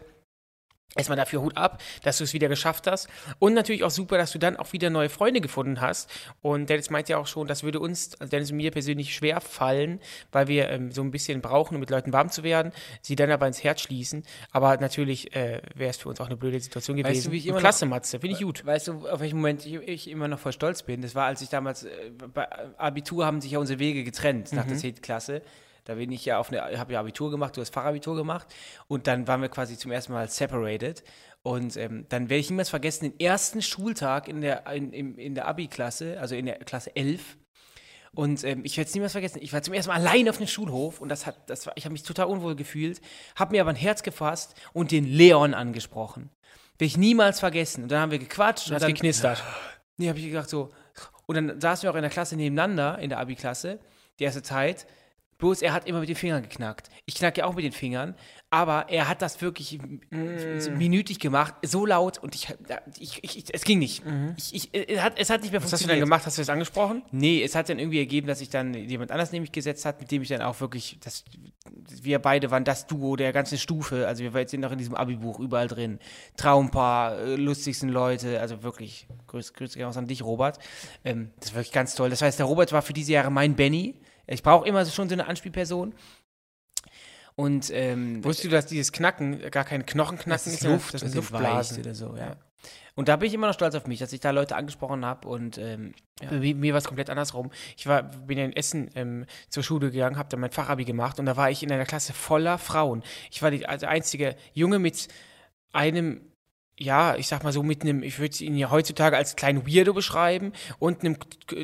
[SPEAKER 2] Erstmal dafür Hut ab, dass du es wieder geschafft hast. Und natürlich auch super, dass du dann auch wieder neue Freunde gefunden hast. Und Dennis meint ja auch schon, das würde uns, also Dennis und mir persönlich schwer fallen, weil wir ähm, so ein bisschen brauchen, um mit Leuten warm zu werden, sie dann aber ins Herz schließen. Aber natürlich äh, wäre es für uns auch eine blöde Situation gewesen.
[SPEAKER 3] Weißt du, wie ich
[SPEAKER 2] Und
[SPEAKER 3] immer noch-
[SPEAKER 2] Klasse, Matze, finde ich gut.
[SPEAKER 3] Weißt du, auf welchen Moment ich, ich immer noch voll stolz bin? Das war, als ich damals, äh, bei Abitur haben sich ja unsere Wege getrennt nach der 10. Klasse. Da bin ich ja auf eine, habe ja Abitur gemacht, du hast Fachabitur gemacht und dann waren wir quasi zum ersten Mal separated. Und ähm, dann werde ich niemals vergessen, den ersten Schultag in der, in, in, in der Abi-Klasse, also in der Klasse 11. Und ähm, ich werde es niemals vergessen. Ich war zum ersten Mal allein auf dem Schulhof und das hat, das war, ich habe mich total unwohl gefühlt, habe mir aber ein Herz gefasst und den Leon angesprochen. Werde ich niemals vergessen. Und dann haben wir gequatscht und
[SPEAKER 2] Hat
[SPEAKER 3] dann,
[SPEAKER 2] geknistert.
[SPEAKER 3] Nee, habe ich gedacht so. Und dann saßen wir auch in der Klasse nebeneinander, in der Abi-Klasse, die erste Zeit. Bloß er hat immer mit den Fingern geknackt. Ich knacke ja auch mit den Fingern, aber er hat das wirklich so minütig gemacht, so laut und ich, ich, ich, ich es ging nicht. Ich, ich, es, hat, es hat nicht mehr
[SPEAKER 2] Was hast du
[SPEAKER 3] funktioniert.
[SPEAKER 2] denn gemacht? Hast du das angesprochen?
[SPEAKER 3] Nee, es hat dann irgendwie ergeben, dass sich dann jemand anders nämlich gesetzt hat, mit dem ich dann auch wirklich, das, wir beide waren das Duo der ganzen Stufe. Also wir sind noch in diesem Abi-Buch überall drin. Traumpaar, äh, lustigsten Leute, also wirklich, grüß, grüß dich aus an dich, Robert. Ähm, das ist wirklich ganz toll. Das heißt, der Robert war für diese Jahre mein Benny. Ich brauche immer schon so eine Anspielperson. Und ähm,
[SPEAKER 2] Wusstest du, dass dieses Knacken gar kein Knochenknacken ist,
[SPEAKER 3] ist Luft,
[SPEAKER 2] das sind Luftblasen.
[SPEAKER 3] oder so, ja. Und da bin ich immer noch stolz auf mich, dass ich da Leute angesprochen habe und ähm, ja.
[SPEAKER 2] Mir, mir war es komplett andersrum. Ich war, bin ja in Essen ähm, zur Schule gegangen, habe dann mein Fachabi gemacht und da war ich in einer Klasse voller Frauen. Ich war die, also einzige Junge mit einem, ja, ich sag mal so, mit einem, ich würde ihn ja heutzutage als kleinen Weirdo beschreiben und einem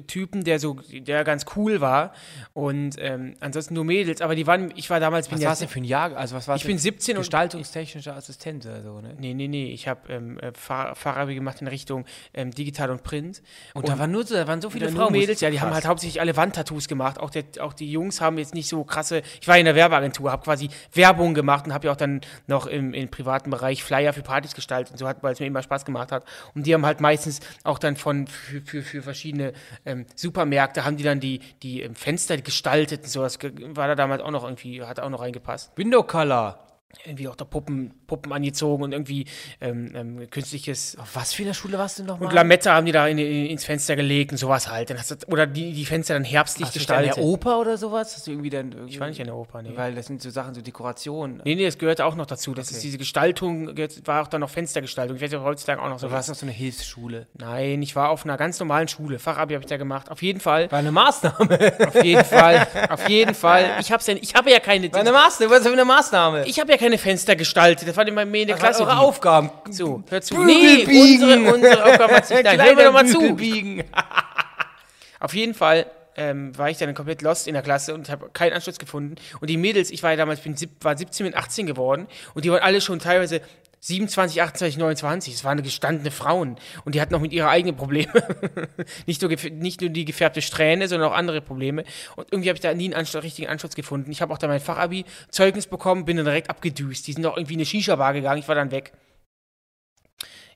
[SPEAKER 2] Typen, der so, der ganz cool war und ähm, ansonsten nur Mädels, aber die waren, ich war damals,
[SPEAKER 3] Was
[SPEAKER 2] ja,
[SPEAKER 3] war es denn für ein Jahr? Also was war
[SPEAKER 2] ich bin 17 und
[SPEAKER 3] gestaltungstechnischer Assistent oder so, ne?
[SPEAKER 2] Nee, nee, nee. Ich habe ähm, äh, Fahr Fachabi gemacht in Richtung ähm, Digital und Print.
[SPEAKER 3] Und, da waren nur so, da waren so viele Frauen.
[SPEAKER 2] Mädels, ja, die haben halt hauptsächlich alle Wandtattoos gemacht. Auch, der, auch die Jungs haben jetzt nicht so krasse. Ich war in der Werbeagentur, habe quasi Werbung gemacht und habe ja auch dann noch im, im privaten Bereich Flyer für Partys gestaltet und so hat, weil es mir immer Spaß gemacht hat. Und die haben halt meistens auch dann von für, für, für verschiedene ähm, Supermärkte haben die dann die, die ähm, Fenster gestaltet und so. Das war da damals auch noch irgendwie, hat auch noch reingepasst
[SPEAKER 3] Window Color.
[SPEAKER 2] Irgendwie auch da Puppen, Puppen angezogen und irgendwie ähm, ähm, künstliches.
[SPEAKER 3] Auf was für einer Schule warst du nochmal?
[SPEAKER 2] Und Lametta haben die da in, in, ins Fenster gelegt und sowas halt. Dann hast du, oder die, die Fenster dann herbstlich
[SPEAKER 3] Hast du in
[SPEAKER 2] gestaltet.
[SPEAKER 3] der Oper oder sowas? Hast du irgendwie dann irgendwie,
[SPEAKER 2] ich war nicht in der Oper, nee.
[SPEAKER 3] Weil das sind so Sachen, so Dekorationen.
[SPEAKER 2] Nee, nee, das gehörte auch noch dazu. Das ist diese Gestaltung, gehört- war auch dann noch Fenstergestaltung. Ich weiß nicht, heutzutage auch noch so
[SPEAKER 3] Du warst auf so eine Hilfsschule.
[SPEAKER 2] Nein, ich war auf einer ganz normalen Schule. Fachabi habe ich da gemacht. Auf jeden Fall.
[SPEAKER 3] War eine Maßnahme.
[SPEAKER 2] Auf jeden Fall. Auf jeden Fall. Ich hab's ja, ich habe ja keine.
[SPEAKER 3] War eine Maßnahme. Was für eine Maßnahme?
[SPEAKER 2] Ich habe ja keine Fenster gestaltet. Das war immer mehr in der
[SPEAKER 3] waren
[SPEAKER 2] Klasse.
[SPEAKER 3] eure Aufgaben.
[SPEAKER 2] So, hör zu.
[SPEAKER 3] Bügel
[SPEAKER 2] Nee,
[SPEAKER 3] biegen.
[SPEAKER 2] unsere, unsere Aufgabe hat sich Nein, hör mir doch mal zu.
[SPEAKER 3] biegen.
[SPEAKER 2] Auf jeden Fall ähm, war ich dann komplett lost in der Klasse und habe keinen Anschluss gefunden. Und die Mädels, ich war ja damals, bin sieb, war 17 und 18 geworden und die waren alle schon teilweise 27, 28, 29. Das waren gestandene Frauen und die hatten auch mit ihre eigenen Probleme. nicht, nur, nicht nur die gefärbte Strähne, sondern auch andere Probleme. Und irgendwie habe ich da nie einen Anschluss, richtigen Anschluss gefunden. Ich habe auch dann mein Fachabi Zeugnis bekommen, bin dann direkt abgedüst. Die sind auch irgendwie in eine Shisha-Bar gegangen, ich war dann weg.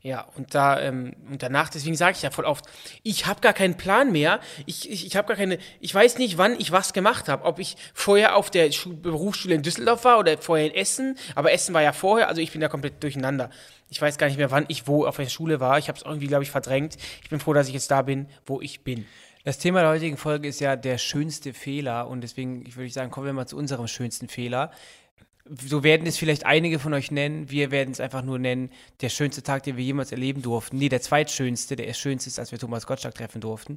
[SPEAKER 2] Ja, und da ähm, und danach, deswegen sage ich ja voll oft, ich habe gar keinen Plan mehr. Ich, ich, ich habe gar keine, ich weiß nicht, wann ich was gemacht habe. Ob ich vorher auf der Schu Berufsschule in Düsseldorf war oder vorher in Essen. Aber Essen war ja vorher, also ich bin da komplett durcheinander. Ich weiß gar nicht mehr, wann ich wo auf der Schule war. Ich habe es irgendwie, glaube ich, verdrängt. Ich bin froh, dass ich jetzt da bin, wo ich bin.
[SPEAKER 3] Das Thema der heutigen Folge ist ja der schönste Fehler und deswegen würde ich sagen, kommen wir mal zu unserem schönsten Fehler. So werden es vielleicht einige von euch nennen. Wir werden es einfach nur nennen, der schönste Tag, den wir jemals erleben durften. Nee, der zweitschönste, der schönste ist, als wir Thomas Gottschalk treffen durften.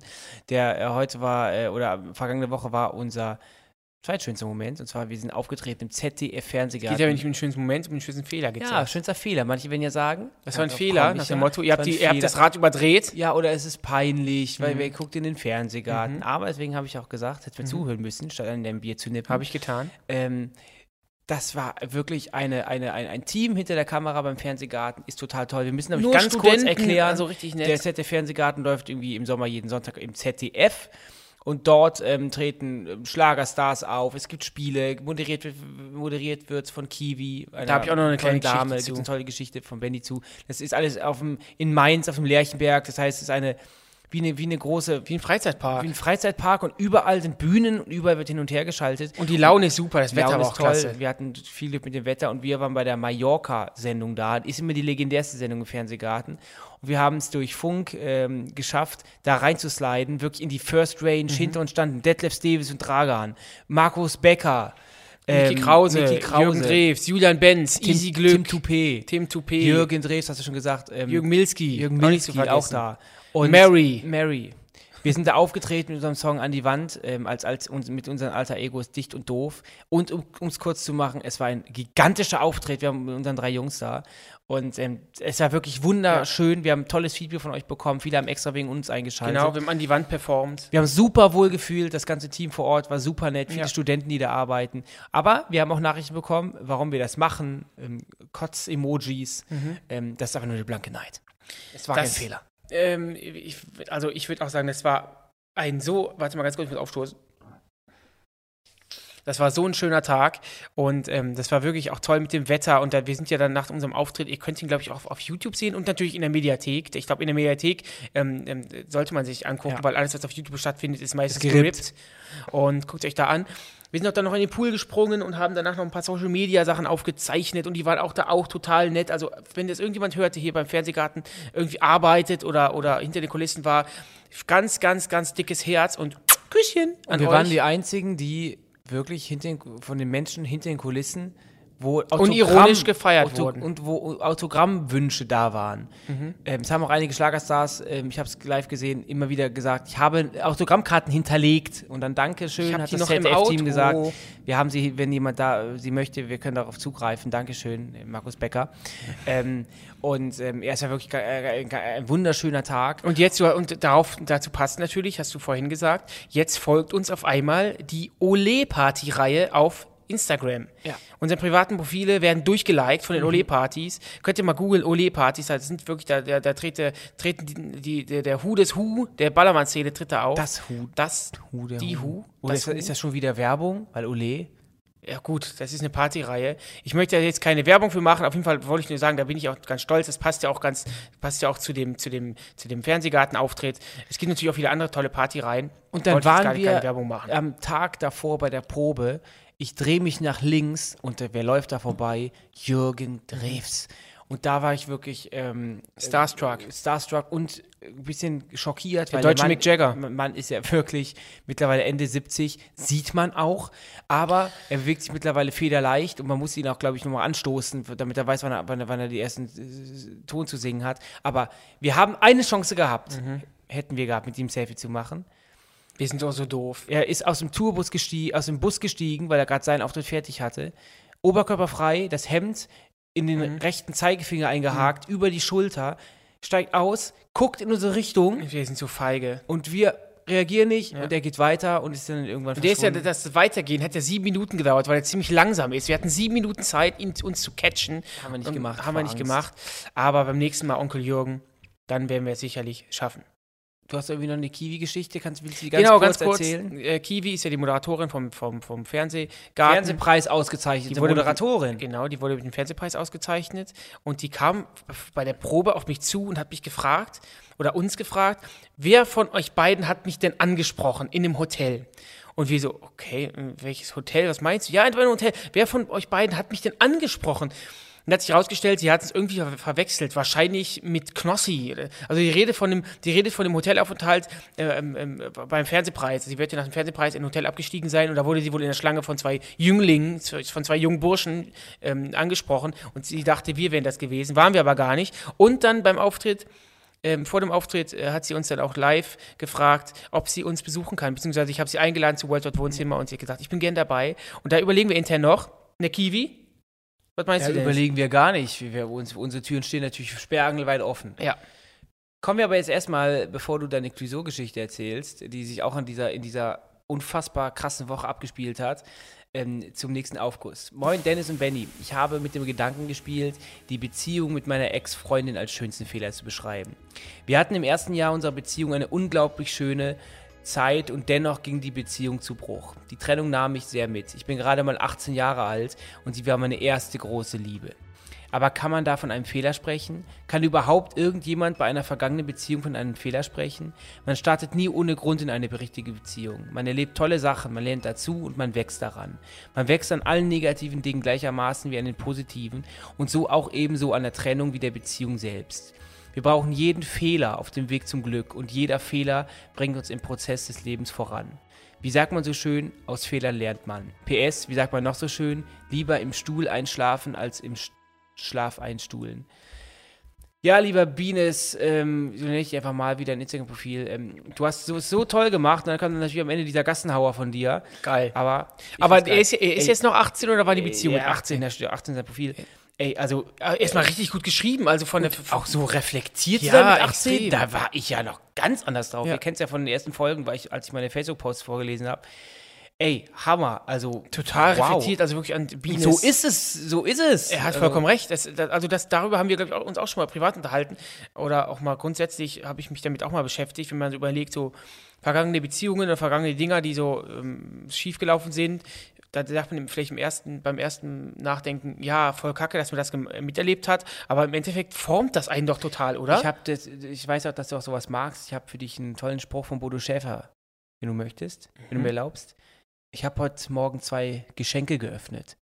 [SPEAKER 3] Der äh, heute war, äh, oder vergangene Woche war unser zweitschönster Moment. Und zwar, wir sind aufgetreten im
[SPEAKER 2] Es geht
[SPEAKER 3] ZDF-Fernsehgarten.
[SPEAKER 2] ja nicht um den schönsten Moment, um den schönsten Fehler geht's
[SPEAKER 3] ja, schönster Fehler. Manche werden ja sagen.
[SPEAKER 2] Das war ein
[SPEAKER 3] ja,
[SPEAKER 2] Fehler, nach dem
[SPEAKER 3] ja.
[SPEAKER 2] Motto, ihr habt, die, ihr habt das Rad überdreht.
[SPEAKER 3] Ja, oder es ist peinlich,
[SPEAKER 2] Mhm.
[SPEAKER 3] weil wer guckt in den Fernsehgarten. Aber deswegen habe ich auch gesagt, hätten wir zuhören müssen, statt an dem Bier zu nippen.
[SPEAKER 2] Habe ich getan.
[SPEAKER 3] Ähm, das war wirklich eine, eine, ein, ein Team hinter der Kamera beim Fernsehgarten. Ist total toll. Wir müssen nämlich ganz kurz
[SPEAKER 2] Studenten,
[SPEAKER 3] erklären.
[SPEAKER 2] also richtig nett.
[SPEAKER 3] Der ZDF-Fernsehgarten läuft irgendwie im Sommer jeden Sonntag im ZDF. Und dort ähm, treten ähm, Schlagerstars auf. Es gibt Spiele. Moderiert, wird- moderiert wird von Kiwi. einer
[SPEAKER 2] hab ich auch noch eine kleine
[SPEAKER 3] Dame.
[SPEAKER 2] Geschichte
[SPEAKER 3] Gibt
[SPEAKER 2] zu.
[SPEAKER 3] eine tolle Geschichte von Benny zu. Das ist alles auf dem, in Mainz, auf dem Lerchenberg. Das heißt, es ist eine, wie eine, wie eine große,
[SPEAKER 2] Wie ein Freizeitpark.
[SPEAKER 3] wie ein Freizeitpark und überall sind Bühnen und überall wird hin und her geschaltet.
[SPEAKER 2] Und die Laune ist super, das Wetter
[SPEAKER 3] Laune
[SPEAKER 2] war
[SPEAKER 3] ist
[SPEAKER 2] auch
[SPEAKER 3] toll.
[SPEAKER 2] klasse.
[SPEAKER 3] Wir hatten viel Glück mit dem Wetter und wir waren bei der Mallorca-Sendung da. Ist immer die legendärste Sendung im Fernsehgarten. Und wir haben es durch Funk ähm, geschafft, da reinzusliden, wirklich in die First Range.
[SPEAKER 2] Mhm.
[SPEAKER 3] Hinter uns standen Detlef Davis und Dragan, Markus Becker,
[SPEAKER 2] Niki
[SPEAKER 3] ähm,
[SPEAKER 2] Krause,
[SPEAKER 3] Niki Krause,
[SPEAKER 2] Jürgen Drews, Julian Benz,
[SPEAKER 3] Tim,
[SPEAKER 2] Easy Glück,
[SPEAKER 3] Tim Toupet,
[SPEAKER 2] Tim Toupet,
[SPEAKER 3] Jürgen Drews, hast du schon gesagt. Ähm,
[SPEAKER 2] Jürgen Milski,
[SPEAKER 3] Jürgen
[SPEAKER 2] auch
[SPEAKER 3] Milski auch
[SPEAKER 2] vergessen.
[SPEAKER 3] da. Und
[SPEAKER 2] Mary.
[SPEAKER 3] Mary. Wir sind da aufgetreten mit unserem Song An die Wand, ähm, als, als uns, mit unseren alter Egos Dicht und Doof. Und um es kurz zu machen, es war ein gigantischer Auftritt. Wir haben mit unseren drei Jungs da. Und ähm, es war wirklich wunderschön. Wir haben tolles Feedback von euch bekommen. Viele haben extra wegen uns eingeschaltet.
[SPEAKER 2] Genau, wir haben an die Wand performt.
[SPEAKER 3] Wir haben super wohl gefühlt, das ganze Team vor Ort war super nett, viele
[SPEAKER 2] Ja.
[SPEAKER 3] Studenten, die da arbeiten. Aber wir haben auch Nachrichten bekommen, warum wir das machen, ähm, Kotz-Emojis. Ähm, das ist aber nur die blanke Neid. Es war
[SPEAKER 2] Mhm. Das-
[SPEAKER 3] kein Fehler.
[SPEAKER 2] Ähm, ich, also ich würde auch sagen, das war ein so, warte mal ganz kurz, ich muss aufstoßen. Das war so ein schöner Tag und ähm, das war wirklich auch toll mit dem Wetter. Und da, wir sind ja dann nach unserem Auftritt, ihr könnt ihn, glaube ich, auch auf YouTube sehen und natürlich in der Mediathek. Ich glaube, in der Mediathek ähm, ähm, sollte man sich angucken,
[SPEAKER 3] Ja.
[SPEAKER 2] weil alles, was auf YouTube stattfindet, ist meistens
[SPEAKER 3] Ist
[SPEAKER 2] gerippt.
[SPEAKER 3] gerippt.
[SPEAKER 2] Und guckt euch da an. Wir sind auch dann noch in den Pool gesprungen und haben danach noch ein paar Social Media Sachen aufgezeichnet und die waren auch da auch total nett. Also, wenn das irgendjemand hörte, hier beim Fernsehgarten irgendwie arbeitet oder, oder hinter den Kulissen war, ganz, ganz, ganz dickes Herz und Küsschen
[SPEAKER 3] Und wir waren die Einzigen, die wirklich hinter den, von den Menschen hinter den Kulissen, wo
[SPEAKER 2] Unironisch gefeiert
[SPEAKER 3] Auto,
[SPEAKER 2] wurden.
[SPEAKER 3] Und wo Autogrammwünsche da waren.
[SPEAKER 2] Mhm.
[SPEAKER 3] Ähm, es haben auch einige Schlagerstars, ähm, ich habe es live gesehen, immer wieder gesagt, ich habe Autogrammkarten hinterlegt. Und dann Dankeschön, hat das ZDF-Team gesagt. Wir haben sie, wenn jemand da sie möchte, wir können darauf zugreifen. Dankeschön, äh, Markus Becker. ähm, und ähm, er ist ja wirklich äh, äh, ein wunderschöner Tag.
[SPEAKER 2] Und jetzt, und darauf, dazu passt natürlich, hast du vorhin gesagt, jetzt folgt uns auf einmal die Ole-Party-Reihe auf Instagram.
[SPEAKER 3] Ja.
[SPEAKER 2] Unsere privaten Profile werden durchgeliked von den Ole-Partys. Könnt ihr mal googeln, Ole-Partys, das sind wirklich, da, da, da trete, treten die, die, der, Hu des Hu, der Ballermann-Szene tritt da auf.
[SPEAKER 3] Das Hu.
[SPEAKER 2] Das,
[SPEAKER 3] Hu, der
[SPEAKER 2] die
[SPEAKER 3] Hu.
[SPEAKER 2] Hu. Das
[SPEAKER 3] ist, ist das schon wieder Werbung? Weil Ole.
[SPEAKER 2] Ja gut, das ist eine Partyreihe. Ich möchte ja jetzt keine Werbung für machen. Auf jeden Fall wollte ich nur sagen, da bin ich auch ganz stolz. Das passt ja auch ganz, passt ja auch zu dem, zu dem, zu dem Fernsehgartenauftritt. Es gibt natürlich auch viele andere tolle Partyreihen.
[SPEAKER 3] Und dann
[SPEAKER 2] Wollte
[SPEAKER 3] waren wir
[SPEAKER 2] keine Werbung machen.
[SPEAKER 3] am Tag davor bei der Probe. Ich drehe mich nach links und äh, wer läuft da vorbei? Jürgen Drews. Und da war ich wirklich ähm,
[SPEAKER 2] Starstruck.
[SPEAKER 3] äh, Starstruck und ein bisschen schockiert.
[SPEAKER 2] Der deutsche
[SPEAKER 3] Mann,
[SPEAKER 2] Mick Jagger.
[SPEAKER 3] Man ist ja wirklich mittlerweile Ende 70, sieht man auch. Aber er bewegt sich mittlerweile federleicht und man muss ihn auch, glaube ich, nochmal anstoßen, damit er weiß, wann er, wann er, wann er die ersten äh, Ton zu singen hat. Aber wir haben eine Chance gehabt,
[SPEAKER 2] Mhm.
[SPEAKER 3] hätten wir gehabt, mit ihm Selfie zu machen.
[SPEAKER 2] Wir sind doch so doof.
[SPEAKER 3] Er ist aus dem Tourbus gestiegen, aus dem Bus gestiegen, weil er gerade seinen Auftritt fertig hatte. Oberkörperfrei, das Hemd in den
[SPEAKER 2] Mhm.
[SPEAKER 3] rechten Zeigefinger eingehakt, über die Schulter, steigt aus, guckt in unsere Richtung
[SPEAKER 2] Wir sind so feige.
[SPEAKER 3] und wir reagieren nicht und er geht weiter und ist dann irgendwann
[SPEAKER 2] Der ist ja, das Weitergehen hat ja sieben Minuten gedauert, weil er ziemlich langsam ist. Wir hatten sieben Minuten Zeit, ihn, uns zu catchen.
[SPEAKER 3] Haben wir nicht
[SPEAKER 2] Und
[SPEAKER 3] gemacht,
[SPEAKER 2] Haben wir nicht
[SPEAKER 3] Angst.
[SPEAKER 2] gemacht. Aber beim nächsten Mal Onkel Jürgen, dann werden wir es sicherlich schaffen.
[SPEAKER 3] Du hast irgendwie noch eine Kiwi-Geschichte, kannst willst du die ganz
[SPEAKER 2] genau,
[SPEAKER 3] kurz
[SPEAKER 2] ganz kurz.
[SPEAKER 3] erzählen?
[SPEAKER 2] Äh, Kiwi ist ja die Moderatorin vom, vom, vom Fernsehgarten.
[SPEAKER 3] Fernsehpreis ausgezeichnete
[SPEAKER 2] Die wurde mit
[SPEAKER 3] Moderatorin.
[SPEAKER 2] Genau, die wurde mit dem Fernsehpreis ausgezeichnet und die kam bei der Probe auf mich zu und hat mich gefragt oder uns gefragt, wer von euch beiden hat mich denn angesprochen in dem Hotel? Und wir so, okay, welches Hotel, was meinst du? Ja, in einem Hotel. Wer von euch beiden hat mich denn angesprochen? Und hat sich herausgestellt, sie hat es irgendwie ver verwechselt, wahrscheinlich mit Knossi. Also die Rede von dem, die Rede von dem Hotelaufenthalt äh, ähm, beim Fernsehpreis. Sie wird ja nach dem Fernsehpreis in ein Hotel abgestiegen sein und da wurde sie wohl in der Schlange von zwei Jünglingen, von zwei jungen Burschen ähm, angesprochen und sie dachte, wir wären das gewesen, waren wir aber gar nicht. Und dann beim Auftritt ähm, vor dem Auftritt äh, hat sie uns dann auch live gefragt, ob sie uns besuchen kann. Beziehungsweise ich habe sie eingeladen zu World Wide Wohnzimmer und sie hat gesagt, ich bin gern dabei. Und da überlegen wir intern noch, eine Kiwi? Was meinst
[SPEAKER 3] Ja,
[SPEAKER 2] du denn?
[SPEAKER 3] überlegen wir gar nicht. Wir, wir, uns, unsere Türen stehen natürlich sperrangelweit offen.
[SPEAKER 2] Ja.
[SPEAKER 3] Kommen wir aber jetzt erstmal, bevor du deine Clouseau-Geschichte erzählst, die sich auch in dieser, in dieser unfassbar krassen Woche abgespielt hat, ähm, zum nächsten Aufguss. Moin, Dennis und Benny. Ich habe mit dem Gedanken gespielt, die Beziehung mit meiner Ex-Freundin als schönsten Fehler zu beschreiben. Wir hatten im ersten Jahr unserer Beziehung eine unglaublich schöne Zeit und dennoch ging die Beziehung zu Bruch. Die Trennung nahm mich sehr mit. Ich bin gerade mal 18 Jahre alt und sie war meine erste große Liebe. Aber kann man da von einem Fehler sprechen? Kann überhaupt irgendjemand bei einer vergangenen Beziehung von einem Fehler sprechen? Man startet nie ohne Grund in eine richtige Beziehung. Man erlebt tolle Sachen, man lernt dazu und man wächst daran. Man wächst an allen negativen Dingen gleichermaßen wie an den positiven und so auch ebenso an der Trennung wie der Beziehung selbst. Wir brauchen jeden Fehler auf dem Weg zum Glück und jeder Fehler bringt uns im Prozess des Lebens voran. Wie sagt man so schön, aus Fehlern lernt man. PS, wie sagt man noch so schön, lieber im Stuhl einschlafen als im Sch Schlaf einstuhlen. Ja, lieber Bienes, ähm, so nenne ich dich einfach mal wieder ein Instagram-Profil. Ähm, du hast so, so toll gemacht und dann kommt natürlich am Ende dieser Gassenhauer von dir.
[SPEAKER 2] Geil.
[SPEAKER 3] Aber,
[SPEAKER 2] Aber er
[SPEAKER 3] geil.
[SPEAKER 2] ist, er ist jetzt noch 18 oder war die Beziehung
[SPEAKER 3] ja,
[SPEAKER 2] mit 18?
[SPEAKER 3] 18, da steht 18 sein Profil.
[SPEAKER 2] Ey, also äh, erstmal richtig gut geschrieben. Also von der.
[SPEAKER 3] Auch so reflektiert
[SPEAKER 2] Ja,
[SPEAKER 3] mit 18,
[SPEAKER 2] extrem.
[SPEAKER 3] da war ich ja noch ganz anders drauf.
[SPEAKER 2] Ja.
[SPEAKER 3] Ihr kennt es ja von den ersten Folgen, weil ich, als ich meine Facebook-Posts vorgelesen habe. Ey, Hammer, also
[SPEAKER 2] total
[SPEAKER 3] wow.
[SPEAKER 2] reflektiert, also wirklich an Bienen.
[SPEAKER 3] So ist es, so ist es.
[SPEAKER 2] Er hat
[SPEAKER 3] Also,
[SPEAKER 2] vollkommen recht. Das, das, also das, darüber haben wir glaub ich, uns auch schon mal privat unterhalten. Oder auch mal grundsätzlich habe ich mich damit auch mal beschäftigt, wenn man so überlegt, so vergangene Beziehungen oder vergangene Dinger, die so ähm, schiefgelaufen sind. Da sagt man vielleicht im ersten, beim ersten Nachdenken, ja, voll kacke, dass man das miterlebt hat. Aber im Endeffekt formt das einen doch total, oder?
[SPEAKER 3] Ich, hab das, ich weiß auch, dass du auch sowas magst. Ich habe für dich einen tollen Spruch von Bodo Schäfer, wenn du möchtest, wenn du
[SPEAKER 2] Mhm.
[SPEAKER 3] mir erlaubst. Ich habe heute Morgen zwei Geschenke geöffnet.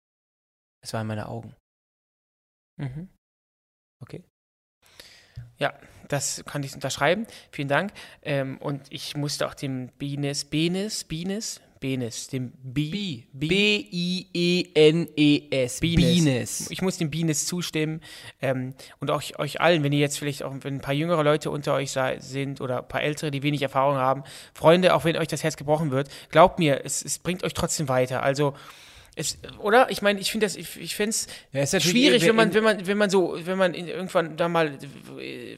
[SPEAKER 3] Es waren meine Augen.
[SPEAKER 2] Mhm.
[SPEAKER 3] Okay.
[SPEAKER 2] Ja, das kann ich unterschreiben. Vielen Dank. Ähm, und ich musste auch dem Benes, Benes, Benes, Benes, dem B,
[SPEAKER 3] B-I-E-N-E-S.
[SPEAKER 2] Benes. Ich muss dem Benes zustimmen. Ähm, und auch euch allen, wenn ihr jetzt vielleicht auch wenn ein paar jüngere Leute unter euch sind oder ein paar ältere, die wenig Erfahrung haben, Freunde, auch wenn euch das Herz gebrochen wird, glaubt mir, es, es bringt euch trotzdem weiter. Also es, oder? Ich meine, ich finde das, ich, ich finde es
[SPEAKER 3] Ja, natürlich-
[SPEAKER 2] schwierig, wenn man, wenn man, wenn man so, wenn man irgendwann da mal äh,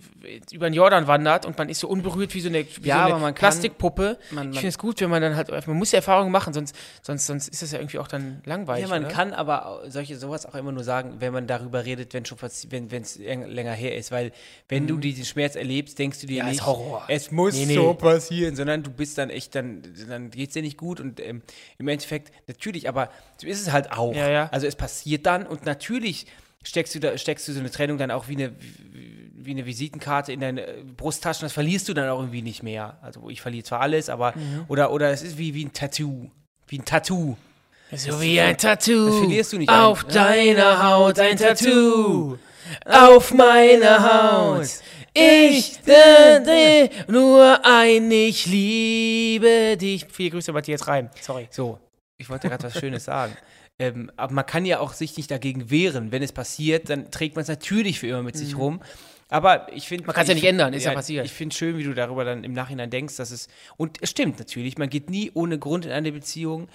[SPEAKER 2] über den Jordan wandert und man ist so unberührt wie so eine, wie
[SPEAKER 3] Ja,
[SPEAKER 2] so eine
[SPEAKER 3] man kann-
[SPEAKER 2] Plastikpuppe.
[SPEAKER 3] man-
[SPEAKER 2] ich finde es gut, wenn man dann halt, man muss ja Erfahrungen machen, sonst, sonst, sonst ist das ja irgendwie auch dann langweilig.
[SPEAKER 3] Ja, man
[SPEAKER 2] oder?
[SPEAKER 3] kann aber solche sowas auch immer nur sagen, wenn man darüber redet, wenn schon wenn es länger her ist, weil wenn du diesen Schmerz erlebst, denkst du dir
[SPEAKER 2] Mhm. Ja,
[SPEAKER 3] nicht, es muss
[SPEAKER 2] Nee, nee.
[SPEAKER 3] so passieren, sondern du bist dann echt dann dann geht's dir nicht gut und ähm, im Endeffekt natürlich, aber so ist es halt auch.
[SPEAKER 2] Ja, ja.
[SPEAKER 3] Also es passiert dann und natürlich steckst du da steckst du so eine Trennung dann auch wie eine wie eine Visitenkarte in deine äh, Brusttasche, das verlierst du dann auch irgendwie nicht mehr. Also ich verliere zwar alles, aber
[SPEAKER 2] Mhm.
[SPEAKER 3] oder oder es ist wie wie ein Tattoo, wie ein Tattoo.
[SPEAKER 2] So wie ein Tattoo.
[SPEAKER 3] Das verlierst du nicht
[SPEAKER 2] Auf
[SPEAKER 3] ein.
[SPEAKER 2] deiner Haut ein Tattoo. Auf meiner Haut. Ich nur ein Ich liebe dich. Viele Grüße, Matthias Reim. Sorry.
[SPEAKER 3] So, ich wollte gerade was Schönes sagen. Ähm, aber man kann ja auch sich nicht dagegen wehren. Wenn es passiert, dann trägt man es natürlich für immer mit sich rum. Aber ich finde.
[SPEAKER 2] Mhm. Man kann's ja nicht ändern, ist ja passiert.
[SPEAKER 3] Ich finde schön, wie du darüber dann im Nachhinein denkst, dass es. Und es stimmt natürlich, man geht nie ohne Grund in eine Beziehung.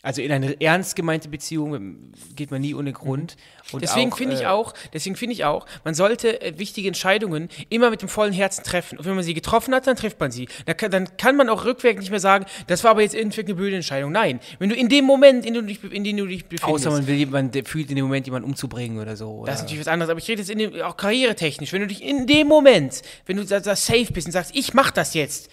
[SPEAKER 3] Also in eine ernst gemeinte Beziehung ähm, geht man nie ohne Grund. Und
[SPEAKER 2] Deswegen finde ich
[SPEAKER 3] äh,
[SPEAKER 2] auch, deswegen finde ich auch, man sollte äh, wichtige Entscheidungen immer mit dem vollen Herzen treffen. Und wenn man sie getroffen hat, dann trifft man sie. Da kann, dann kann man auch rückwärts nicht mehr sagen, das war aber jetzt irgendwie eine blöde Entscheidung. Nein, wenn du in dem Moment, in, dem du dich, in dem du dich befindest,
[SPEAKER 3] Außer man will jemanden, fühlt in dem Moment jemanden umzubringen oder so.
[SPEAKER 2] Das ist
[SPEAKER 3] oder-
[SPEAKER 2] natürlich was anderes, aber ich rede jetzt in dem, auch karrieretechnisch. Wenn du dich in dem Moment, wenn du da, da safe bist und sagst, ich mach das jetzt,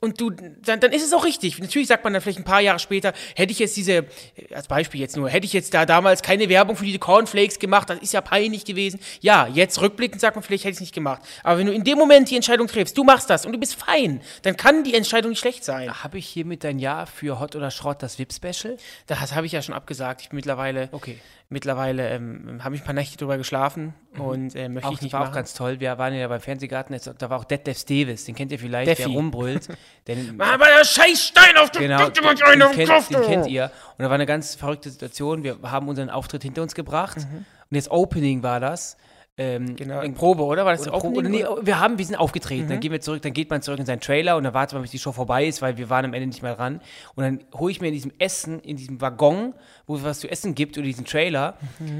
[SPEAKER 2] und du, dann, dann ist es auch richtig. Natürlich sagt man dann vielleicht ein paar Jahre später, hätte ich jetzt diese, als Beispiel jetzt nur, hätte ich jetzt da damals keine Werbung für diese Cornflakes gemacht, das ist ja peinlich gewesen. Ja, jetzt rückblickend sagt man, vielleicht hätte ich es nicht gemacht. Aber wenn du in dem Moment die Entscheidung triffst, du machst das und du bist fein, dann kann die Entscheidung nicht schlecht sein.
[SPEAKER 3] Habe ich hiermit dein Ja für Hot oder Schrott das VIP-Special?
[SPEAKER 2] Das habe ich ja schon abgesagt. Ich bin mittlerweile,
[SPEAKER 3] Okay.
[SPEAKER 2] Mittlerweile ähm, habe ich ein paar Nächte drüber geschlafen und äh, möchte
[SPEAKER 3] Auch,
[SPEAKER 2] ich
[SPEAKER 3] das
[SPEAKER 2] nicht
[SPEAKER 3] war auch
[SPEAKER 2] machen.
[SPEAKER 3] ganz toll. Wir waren ja beim Fernsehgarten, jetzt, da war auch Detlef Steves, den kennt ihr vielleicht,
[SPEAKER 2] Deffi.
[SPEAKER 3] der rumbrüllt. Den,
[SPEAKER 2] Aber der scheiß Stein auf dem
[SPEAKER 3] genau,
[SPEAKER 2] Kopf,
[SPEAKER 3] den,
[SPEAKER 2] der macht einen auf den
[SPEAKER 3] kennt,
[SPEAKER 2] Kopf,
[SPEAKER 3] den kennt ihr. Und da war eine ganz verrückte Situation. Wir haben unseren Auftritt hinter uns gebracht.
[SPEAKER 2] Mhm.
[SPEAKER 3] Und jetzt Opening war das. Ähm,
[SPEAKER 2] Genau,
[SPEAKER 3] in-
[SPEAKER 2] Probe, oder? War das
[SPEAKER 3] Oder,
[SPEAKER 2] auch
[SPEAKER 3] Pro- oder nee, wir haben, wir sind aufgetreten. Dann gehen wir zurück, dann geht man zurück in seinen Trailer und dann wartet man, bis die Show vorbei ist, weil wir waren am Ende nicht mehr dran. Und dann hole ich mir in diesem Essen, in diesem Waggon, wo es was zu essen gibt, oder diesen Trailer,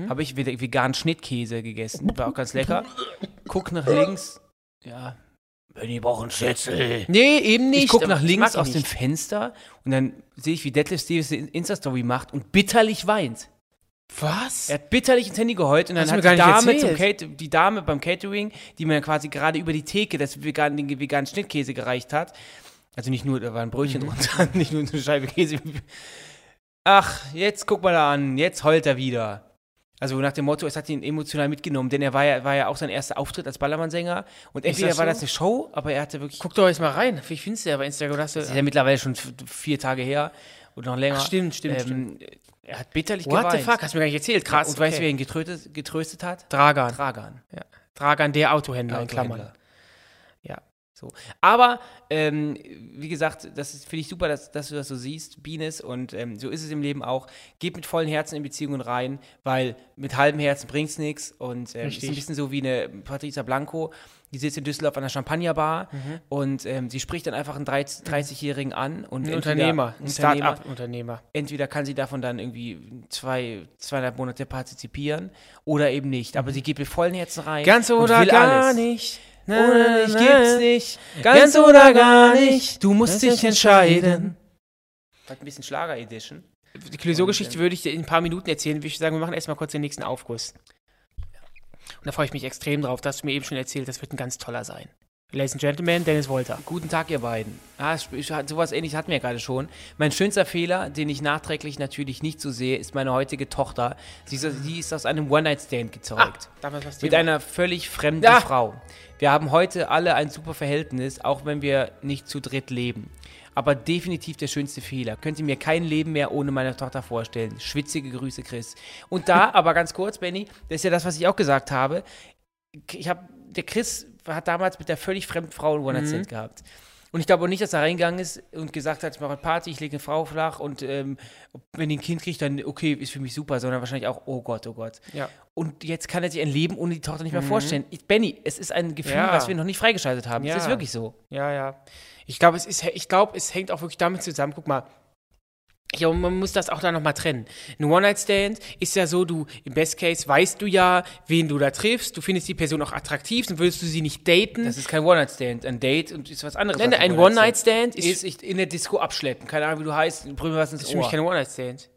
[SPEAKER 3] habe ich ve- veganen Schnittkäse gegessen. War auch ganz lecker. Guck nach links. Ja. Wenn die brauchen Schnitzel.
[SPEAKER 2] Nee, eben nicht.
[SPEAKER 3] Ich gucke nach links aus
[SPEAKER 2] ich
[SPEAKER 3] dem
[SPEAKER 2] nicht.
[SPEAKER 3] Fenster und dann sehe ich, wie Detlef Stevens eine Insta-Story macht und bitterlich weint.
[SPEAKER 2] Was?
[SPEAKER 3] Er hat bitterlich ins Handy geheult und dann hat die Dame, zum die Dame beim Catering, die mir quasi gerade über die Theke das vegan, den veganen Schnittkäse gereicht hat, also nicht nur, da war ein Brötchen
[SPEAKER 2] Mhm.
[SPEAKER 3] drunter, nicht nur eine Scheibe Käse. Ach, jetzt guck mal da an, jetzt heult er wieder. Also nach dem Motto, es hat ihn emotional mitgenommen, denn er war ja, war ja auch sein erster Auftritt als Ballermann-Sänger. Und entweder
[SPEAKER 2] das
[SPEAKER 3] war
[SPEAKER 2] so?
[SPEAKER 3] das eine Show, aber er hatte wirklich.
[SPEAKER 2] Guck doch jetzt mal rein. Wie findest du ja bei Instagram?
[SPEAKER 3] Das ist ja mittlerweile schon vier Tage her und noch länger.
[SPEAKER 2] Ach, stimmt, stimmt,
[SPEAKER 3] ähm, Er hat bitterlich
[SPEAKER 2] What
[SPEAKER 3] geweint.
[SPEAKER 2] the fuck? Hast du mir gar nicht erzählt. Krass.
[SPEAKER 3] Und weißt du,
[SPEAKER 2] okay.
[SPEAKER 3] wer ihn getröstet, getröstet hat?
[SPEAKER 2] Dragan.
[SPEAKER 3] Dragan.
[SPEAKER 2] Dragan, der Autohändler in Klammern.
[SPEAKER 3] So. Aber, ähm, wie gesagt, das finde ich super, dass, dass du das so siehst, Bines, und ähm, so ist es im Leben auch. Geht mit vollen Herzen in Beziehungen rein, weil mit halbem Herzen bringt es nichts. Und ähm, ist ein bisschen so wie eine Patricia Blanco, die sitzt in Düsseldorf an einer Champagnerbar und ähm, sie spricht dann einfach einen 30 30-Jährigen an. Und
[SPEAKER 2] Ein Unternehmer. Ein
[SPEAKER 3] Unternehmer,
[SPEAKER 2] Start-up-Unternehmer.
[SPEAKER 3] entweder kann sie davon dann irgendwie zwei, zweieinhalb Monate partizipieren oder eben nicht. Aber sie geht mit vollen Herzen rein.
[SPEAKER 2] Ganz
[SPEAKER 3] und
[SPEAKER 2] oder
[SPEAKER 3] will
[SPEAKER 2] gar
[SPEAKER 3] alles.
[SPEAKER 2] nicht.
[SPEAKER 3] Oder nicht, gibt's nicht.
[SPEAKER 2] Ganz oder gar nicht. Du musst dich entscheiden.
[SPEAKER 3] Hat ein bisschen Schlager-Edition.
[SPEAKER 2] Die Clouseau-Geschichte würde ich dir in ein paar Minuten erzählen. Würde ich sagen, wir machen erstmal kurz den nächsten Aufguss. Und da freue ich mich extrem drauf. Das hast du mir eben schon erzählt. Das wird ein ganz toller sein. Ladies and Gentlemen, Dennis Wolter.
[SPEAKER 3] Guten Tag, ihr beiden. Ah, sowas ähnliches hatten wir ja gerade schon. Mein schönster Fehler, den ich nachträglich natürlich nicht so sehe, ist meine heutige Tochter. Sie ist, sie ist aus einem One-Night-Stand gezeugt.
[SPEAKER 2] was
[SPEAKER 3] Mit einer völlig fremden
[SPEAKER 2] Ja.
[SPEAKER 3] Frau. Wir haben heute alle ein super Verhältnis, auch wenn wir nicht zu dritt leben. Aber definitiv der schönste Fehler. Könnte mir kein Leben mehr ohne meine Tochter vorstellen. Schwitzige Grüße, Chris. Und da, aber ganz kurz, Benny, das ist ja das, was ich auch gesagt habe. Ich habe, der Chris hat damals mit der völlig fremden Frau einen
[SPEAKER 2] Mhm.
[SPEAKER 3] One-Night-Stand gehabt. Und ich glaube auch nicht, dass er reingegangen ist und gesagt hat, ich mache eine Party, ich lege eine Frau flach und ähm, wenn die ein Kind kriegt, dann okay, ist für mich super, sondern wahrscheinlich auch, oh Gott, oh Gott.
[SPEAKER 2] Ja.
[SPEAKER 3] Und jetzt kann er sich ein Leben ohne die Tochter nicht mehr vorstellen. Ich, Benny, es ist ein Gefühl,
[SPEAKER 2] Mhm. Ja.
[SPEAKER 3] was wir noch nicht freigeschaltet haben.
[SPEAKER 2] Ja.
[SPEAKER 3] Es ist wirklich so.
[SPEAKER 2] Ja, ja. Ich glaube, es ist, ich glaube, es hängt auch wirklich damit zusammen. Guck mal. Ja, und man muss das auch da nochmal trennen. Ein One-Night-Stand ist ja so, du, im Best Case weißt du ja, wen du da triffst, du findest die Person auch attraktiv, dann würdest du sie nicht daten.
[SPEAKER 3] Das ist kein One-Night-Stand, ein Date und ist was anderes.
[SPEAKER 2] Nein, ein One-Night-Stand ist,
[SPEAKER 3] ist ich in der Disco abschleppen. Keine Ahnung, wie du heißt, brüllen was ins
[SPEAKER 2] ist für mich kein One-Night-Stand.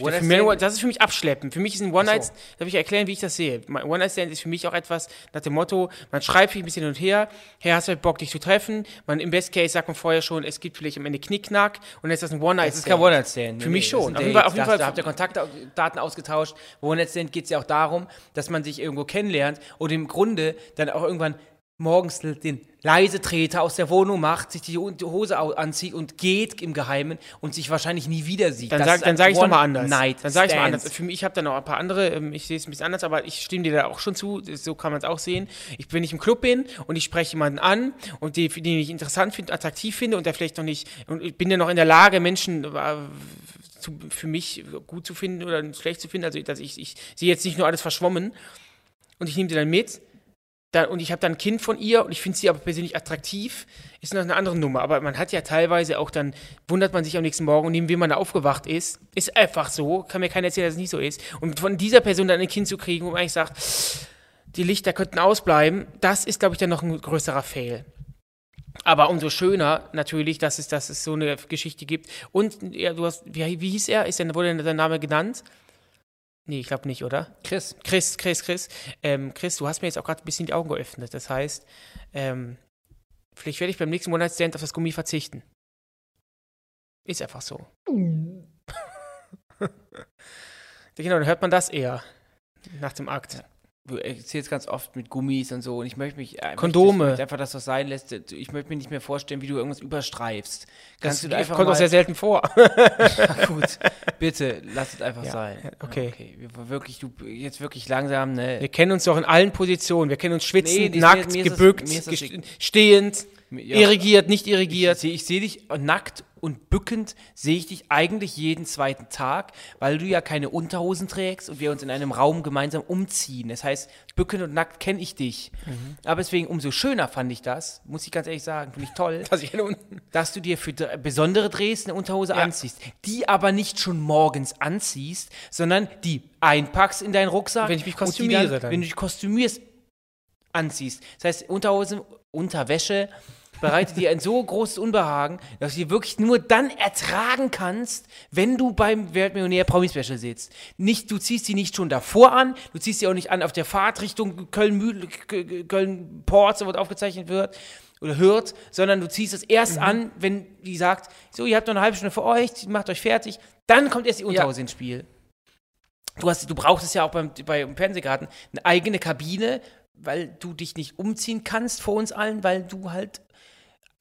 [SPEAKER 2] Mich- Das ist für mich abschleppen. Für mich ist ein One-Night,
[SPEAKER 3] so.
[SPEAKER 2] darf ich erklären, wie ich das sehe. One-Night-Stand ist für mich auch etwas nach dem Motto, man schreibt sich ein bisschen hin und her, hey, hast du Bock, dich zu treffen? Man, im Best Case sagt man vorher schon, es gibt vielleicht am Ende Knickknack und dann ist das ein One-Night-Stand.
[SPEAKER 3] Das ist kein One-Night-Stand.
[SPEAKER 2] Für mich schon.
[SPEAKER 3] Auf jeden Fall,
[SPEAKER 2] auf jeden Fall-
[SPEAKER 3] da habt ihr Kontaktdaten ausgetauscht. Bei One-Night-Stand geht es ja auch darum, dass man sich irgendwo kennenlernt und im Grunde dann auch irgendwann morgens den Leisetreter aus der Wohnung macht, sich die Ho- die Hose anzieht und geht im Geheimen und sich wahrscheinlich nie wieder sieht.
[SPEAKER 2] Dann
[SPEAKER 3] Das
[SPEAKER 2] sag, dann ich noch mal anders.
[SPEAKER 3] One-Night
[SPEAKER 2] Dann sag ich mal anders. Für mich, ich habe da noch ein paar andere, ähm, ich sehe es ein bisschen anders, aber ich stimme dir da auch schon zu, so kann man es auch sehen. Ich, wenn ich im Club bin und ich spreche jemanden an und die, den ich interessant finde, attraktiv finde und der vielleicht noch nicht, und ich bin ja noch in der Lage, Menschen äh, zu, für mich gut zu finden oder schlecht zu finden, also dass ich, ich sehe jetzt nicht nur alles verschwommen und ich nehme die dann mit, dann, und ich habe dann ein Kind von ihr und ich finde sie aber persönlich attraktiv, ist noch eine andere Nummer. Aber man hat ja teilweise auch dann, wundert man sich am nächsten Morgen, neben wem man da aufgewacht ist. Ist einfach so, kann mir keiner erzählen, dass es nicht so ist. Und von dieser Person dann ein Kind zu kriegen, wo man eigentlich sagt, die Lichter könnten ausbleiben, das ist, glaube ich, dann noch ein größerer Fail. Aber umso schöner natürlich, dass es, dass es so eine Geschichte gibt. Und ja, du hast, wie, wie hieß er? Ist denn, wurde denn dein Name genannt? Nee, ich glaube nicht, oder?
[SPEAKER 3] Chris,
[SPEAKER 2] Chris, Chris, Chris. Ähm, Chris, du hast mir jetzt auch gerade ein bisschen die Augen geöffnet. Das heißt, ähm, vielleicht werde ich beim nächsten One-Night-Stand auf das Gummi verzichten. Ist einfach so. genau, dann hört man das eher nach dem Akt.
[SPEAKER 3] Du erzählst ganz oft mit Gummis und so und ich möchte mich äh,
[SPEAKER 2] Kondome.
[SPEAKER 3] möchte, ich einfach, dass das sein lässt. Ich möchte mir nicht mehr vorstellen, wie du irgendwas überstreifst. Kannst
[SPEAKER 2] Das
[SPEAKER 3] du einfach
[SPEAKER 2] kommt auch
[SPEAKER 3] mal-
[SPEAKER 2] sehr selten vor.
[SPEAKER 3] Gut, bitte, lass es einfach
[SPEAKER 2] Ja,
[SPEAKER 3] sein.
[SPEAKER 2] ja, okay.
[SPEAKER 3] okay. Wir, wirklich, du, jetzt wirklich langsam, ne?
[SPEAKER 2] Wir kennen uns doch in allen Positionen. Wir kennen uns schwitzend,
[SPEAKER 3] Nee,
[SPEAKER 2] nackt, gebückt, stehend,
[SPEAKER 3] Ja.
[SPEAKER 2] irrigiert, nicht
[SPEAKER 3] Ich
[SPEAKER 2] irrigiert.
[SPEAKER 3] sehe ich seh dich nackt und bückend, sehe ich dich eigentlich jeden zweiten Tag, weil du ja keine Unterhosen trägst und wir uns in einem Raum gemeinsam umziehen. Das heißt, bückend und nackt kenne ich dich.
[SPEAKER 2] Mhm.
[SPEAKER 3] Aber deswegen umso schöner fand ich das, muss ich ganz ehrlich sagen, finde ich toll,
[SPEAKER 2] Dass ich
[SPEAKER 3] dass du dir für besondere Drehs eine Unterhose
[SPEAKER 2] Ja.
[SPEAKER 3] anziehst, die aber nicht schon morgens anziehst, sondern die einpackst in deinen Rucksack.
[SPEAKER 2] Wenn ich mich kostümiere
[SPEAKER 3] dann,
[SPEAKER 2] dann.
[SPEAKER 3] Wenn du dich kostümierst, anziehst. Das heißt, Unterhose, Unterwäsche bereitet dir ein so großes Unbehagen, dass du dir wirklich nur dann ertragen kannst, wenn du beim Weltmillionär Promi Special sitzt. Nicht, du ziehst sie nicht schon davor an, du ziehst sie auch nicht an auf der Fahrt Richtung Köln, Köln Port, so wird aufgezeichnet wird oder hört, sondern du ziehst es erst
[SPEAKER 2] Mhm.
[SPEAKER 3] an, wenn die sagt, so, ihr habt noch eine halbe Stunde für euch, macht euch fertig, dann kommt erst die Unterhose ins Spiel. Du, hast, du brauchst es ja auch beim, beim Fernsehgarten eine eigene Kabine, weil du dich nicht umziehen kannst vor uns allen, weil du halt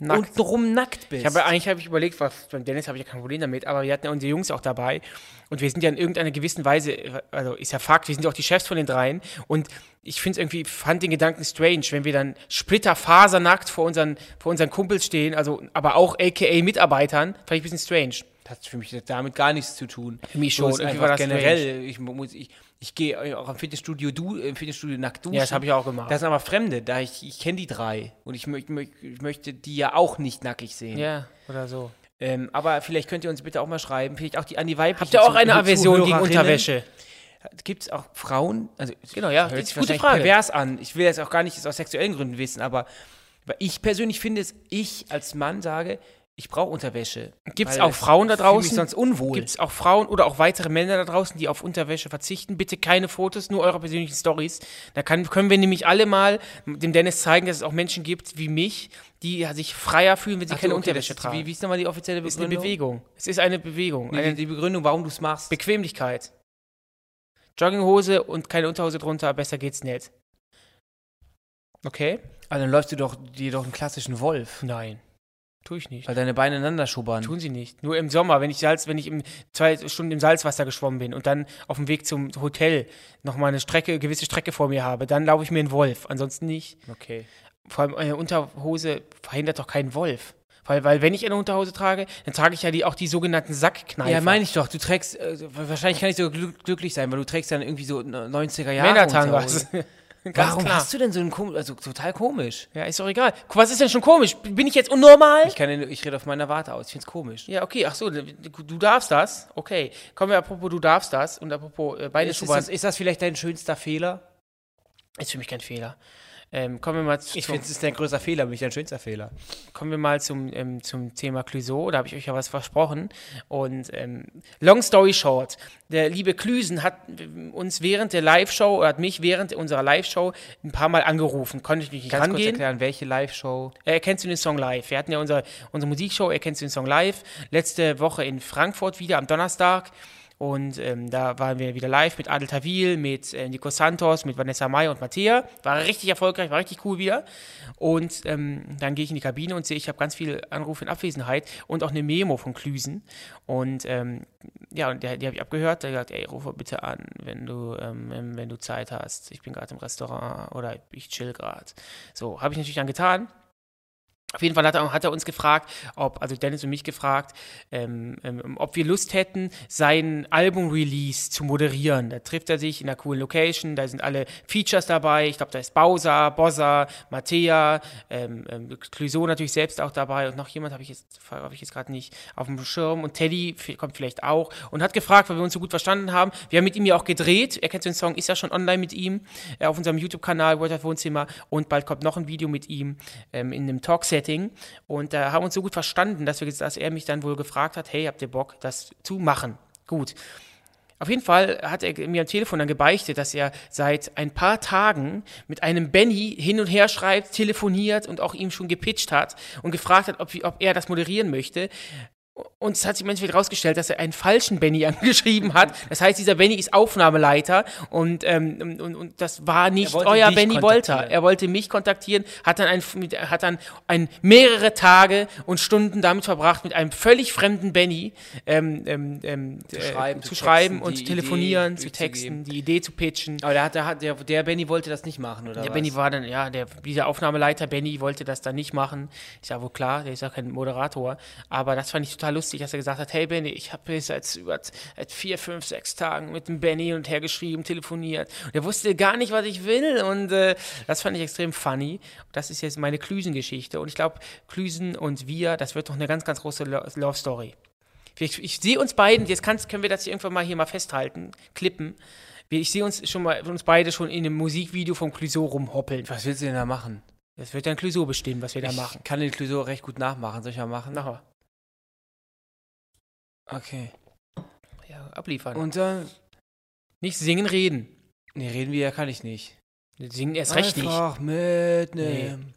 [SPEAKER 2] Nackt.
[SPEAKER 3] untenrum nackt bist.
[SPEAKER 2] Ich habe eigentlich habe ich überlegt, was, beim Dennis habe ich ja kein Problem damit, aber wir hatten ja unsere Jungs auch dabei und wir sind ja in irgendeiner gewissen Weise, also ist ja Fakt, wir sind ja auch die Chefs von den dreien und ich finde es irgendwie, fand den Gedanken strange, wenn wir dann splitterfasernackt vor unseren, vor unseren Kumpels stehen, also aber auch aka Mitarbeitern, fand ich ein bisschen strange.
[SPEAKER 3] Das hat für mich damit gar nichts zu tun.
[SPEAKER 2] Für mich schon, irgendwie war das
[SPEAKER 3] generell. Ich, muss, ich, ich gehe auch im Fitnessstudio, du, im Fitnessstudio nackt duschen.
[SPEAKER 2] Ja, das habe ich auch gemacht.
[SPEAKER 3] Das sind aber Fremde, da ich, ich kenne die drei und ich, möcht, ich möchte die ja auch nicht nackig sehen.
[SPEAKER 2] ja, oder so.
[SPEAKER 3] Ähm, aber vielleicht könnt ihr uns bitte auch mal schreiben, vielleicht auch die an die weiblichen
[SPEAKER 2] Habt ihr auch eine Aversion gegen. Unterwäsche?
[SPEAKER 3] Gibt es auch Frauen? Also,
[SPEAKER 2] Genau, ja,
[SPEAKER 3] hört
[SPEAKER 2] das ist
[SPEAKER 3] sich
[SPEAKER 2] eine gute Frage.
[SPEAKER 3] pervers an. Ich will jetzt auch gar nicht aus sexuellen Gründen wissen, aber ich persönlich finde es, ich als Mann sage, ich brauche Unterwäsche.
[SPEAKER 2] Gibt es auch Frauen da
[SPEAKER 3] fühle mich
[SPEAKER 2] draußen?
[SPEAKER 3] sonst unwohl.
[SPEAKER 2] Gibt es auch Frauen oder auch weitere Männer da draußen, die auf Unterwäsche verzichten? Bitte keine Fotos, nur eure persönlichen Stories. Da kann, können wir nämlich alle mal dem Dennis zeigen, dass es auch Menschen gibt wie mich, die sich freier fühlen, wenn sie
[SPEAKER 3] Ach
[SPEAKER 2] keine
[SPEAKER 3] okay,
[SPEAKER 2] Unterwäsche tragen.
[SPEAKER 3] Wie, wie ist nochmal die offizielle
[SPEAKER 2] ist eine
[SPEAKER 3] Begründung?
[SPEAKER 2] Bewegung. Es ist eine Bewegung.
[SPEAKER 3] Nee,
[SPEAKER 2] Eine
[SPEAKER 3] die, Begründung, warum du es machst.
[SPEAKER 2] Bequemlichkeit. Jogginghose und keine Unterhose drunter, besser geht's nicht. Okay?
[SPEAKER 3] also dann läufst du doch dir doch einen klassischen Wolf,
[SPEAKER 2] Nein. Tue ich nicht.
[SPEAKER 3] weil deine Beine ineinander schubbern.
[SPEAKER 2] Tun sie nicht. Nur im Sommer, wenn ich Salz, wenn ich im zwei Stunden im Salzwasser geschwommen bin und dann auf dem Weg zum Hotel nochmal eine Strecke, gewisse Strecke vor mir habe, dann laufe ich mir einen Wolf. Ansonsten nicht.
[SPEAKER 3] Okay.
[SPEAKER 2] Vor allem eine Unterhose verhindert doch keinen Wolf. Weil, weil wenn ich eine Unterhose trage, dann trage ich ja die, auch die sogenannten Sackkneifer.
[SPEAKER 3] Ja, meine ich doch. Du trägst, äh, wahrscheinlich kann ich sogar glück, glücklich sein, weil du trägst dann irgendwie so 90er Jahre
[SPEAKER 2] Männertangas.
[SPEAKER 3] Warum
[SPEAKER 2] klar.
[SPEAKER 3] hast du denn so einen kom also total komisch?
[SPEAKER 2] Ja, ist doch egal. Was ist denn schon komisch? Bin ich jetzt unnormal?
[SPEAKER 3] Ich kann ich rede auf meiner Warte aus. Ich find's komisch.
[SPEAKER 2] ja, okay, ach so, du darfst das. Okay. Kommen wir apropos, du darfst das. Und apropos, äh, beide
[SPEAKER 3] Ist, ist, das, ist das vielleicht dein schönster Fehler?
[SPEAKER 2] Ist für mich kein Fehler. Ähm, kommen wir mal zu,
[SPEAKER 3] Ich finde, es ist dein größter Fehler, nicht dein schönster Fehler.
[SPEAKER 2] kommen wir mal zum, ähm, zum Thema Clouseau. Da habe ich euch ja was versprochen. Und ähm, long story short, der liebe Klüsen hat ähm, uns während der Live-Show oder hat mich während unserer Live-Show ein paar Mal angerufen. Konnte ich nicht
[SPEAKER 3] Ganz kurz
[SPEAKER 2] rangehen.
[SPEAKER 3] erklären, welche Live-Show?
[SPEAKER 2] Er kennst du den Song live. Wir hatten ja unsere, unsere Musikshow, er kennst du den Song live. Letzte Woche in Frankfurt wieder am Donnerstag. Und ähm, da waren wir wieder live mit Adel Tawil, mit äh, Nico Santos, mit Vanessa Mai und Mattea. War richtig erfolgreich, war richtig cool wieder. Und ähm, dann gehe ich in die Kabine und sehe, ich habe ganz viele Anrufe in Abwesenheit und auch eine Memo von Klüsen. Und ähm, ja, und der, die habe ich abgehört. Der hat gesagt, ey, rufe bitte an, wenn du, ähm, wenn du Zeit hast. Ich bin gerade im Restaurant oder ich chill gerade. So, habe ich natürlich dann getan. Auf jeden Fall hat er, hat er uns gefragt, ob, also Dennis und mich gefragt, ähm, ähm, ob wir Lust hätten, sein Album-Release zu moderieren. Da trifft er sich in einer coolen Location, da sind alle Features dabei. Ich glaube, da ist Bowser, Bossa, Mattea, ähm, ähm, Clouseau natürlich selbst auch dabei und noch jemand habe ich jetzt, ich jetzt gerade nicht auf dem Schirm und Teddy kommt vielleicht auch und hat gefragt, weil wir uns so gut verstanden haben. Wir haben mit ihm ja auch gedreht. Er kennt den Song, ist ja schon online mit ihm äh, auf unserem YouTube-Kanal of Wohnzimmer und bald kommt noch ein Video mit ihm ähm, in einem Talk-Setting und da haben uns so gut verstanden, dass, wir, dass er mich dann wohl gefragt hat, hey, habt ihr Bock, das zu machen? Gut. Auf jeden Fall hat er mir am Telefon dann gebeichtet, dass er seit ein paar Tagen mit einem Benny hin und her schreibt, telefoniert und auch ihm schon gepitcht hat und gefragt hat, ob, ob er das moderieren möchte. Und es hat sich im Endeffekt herausgestellt, dass er einen falschen Benny angeschrieben hat. Das heißt, dieser Benny ist Aufnahmeleiter und, ähm, und, und das war nicht euer Benny Wolter. Er wollte mich kontaktieren, hat dann, ein, hat dann ein, mehrere Tage und Stunden damit verbracht, mit einem völlig fremden Benny ähm, ähm, ähm, zu
[SPEAKER 3] schreiben,
[SPEAKER 2] äh,
[SPEAKER 3] zu
[SPEAKER 2] zu schreiben
[SPEAKER 3] texten,
[SPEAKER 2] und zu telefonieren,
[SPEAKER 3] Idee
[SPEAKER 2] zu texten, die Idee zu pitchen.
[SPEAKER 3] Aber der, hat, der, hat, der, der Benny wollte das nicht machen, oder
[SPEAKER 2] Der
[SPEAKER 3] was?
[SPEAKER 2] Benny war dann, ja, der, dieser Aufnahmeleiter Benny wollte das dann nicht machen. Ist ja wohl klar, der ist ja kein Moderator. Aber das fand ich total lustig, dass er gesagt hat, hey Benny, ich habe jetzt seit, über, seit vier, fünf, sechs Tagen mit dem Benny und her geschrieben, telefoniert. Und er wusste gar nicht, was ich will. Und äh, das fand ich extrem funny. Und das ist jetzt meine Klüsen-Geschichte. Und ich glaube, Klüsen und wir, das wird doch eine ganz, ganz große Lo- Love Story. Ich, ich sehe uns beiden, jetzt kannst, können wir das hier irgendwann mal hier mal festhalten, klippen. Ich sehe uns schon mal, uns beide schon in einem Musikvideo vom Clouseau rumhoppeln.
[SPEAKER 3] Was willst du denn da machen?
[SPEAKER 2] Das wird dann Clouseau bestimmen, was wir da machen.
[SPEAKER 3] Ich kann den Clouseau recht gut nachmachen. Soll ich mal machen?
[SPEAKER 2] Wir.
[SPEAKER 3] Okay.
[SPEAKER 2] Ja, abliefern.
[SPEAKER 3] Und dann.
[SPEAKER 2] nicht singen, reden.
[SPEAKER 3] Nee, reden wir, kann ich nicht.
[SPEAKER 2] Singen erst recht nicht.
[SPEAKER 3] Einfach mitnehmen.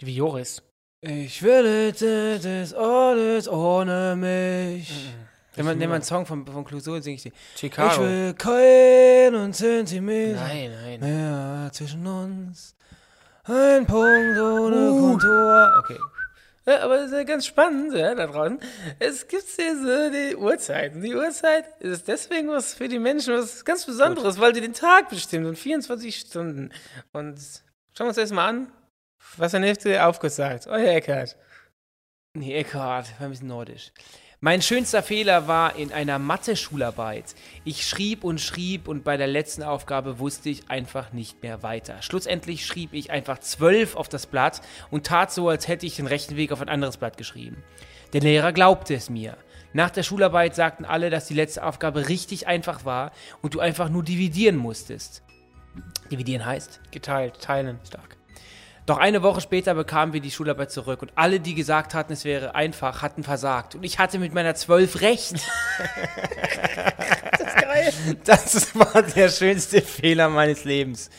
[SPEAKER 2] Wie Joris.
[SPEAKER 3] Ich will das, alles ohne mich. Nimm mal, nimm mal einen Song von, von Clouseau und singe ich die. Ich
[SPEAKER 2] Chicago.
[SPEAKER 3] will keinen Zentimeter
[SPEAKER 2] Nein, nein.
[SPEAKER 3] mehr zwischen uns. Ein Punkt ohne Kontur. Okay.
[SPEAKER 2] Ja, aber es ist ja ganz spannend, ja, da draußen. Es gibt hier so die Uhrzeiten. Die Uhrzeit ist deswegen was für die Menschen was ganz Besonderes, weil die den Tag bestimmt und 24 Stunden. Und schauen wir uns das mal an, was der nächste Aufguss sagt. Euer Eckhardt.
[SPEAKER 3] Nee, Eckhard, war ein bisschen nordisch. Mein schönster Fehler war in einer Mathe-Schularbeit. Ich schrieb und schrieb und bei der letzten Aufgabe wusste ich einfach nicht mehr weiter. Schlussendlich schrieb ich einfach zwölf auf das Blatt und tat so, als hätte ich den rechten Weg auf ein anderes Blatt geschrieben. Der Lehrer glaubte es mir. Nach der Schularbeit sagten alle, dass die letzte Aufgabe richtig einfach war und du einfach nur dividieren musstest. Dividieren heißt?
[SPEAKER 2] Geteilt, teilen.
[SPEAKER 3] Stark. Doch eine Woche später bekamen wir die Schularbeit zurück und alle, die gesagt hatten, es wäre einfach, hatten versagt. Und ich hatte mit meiner 12 recht. das ist geil. Das war der schönste Fehler meines Lebens.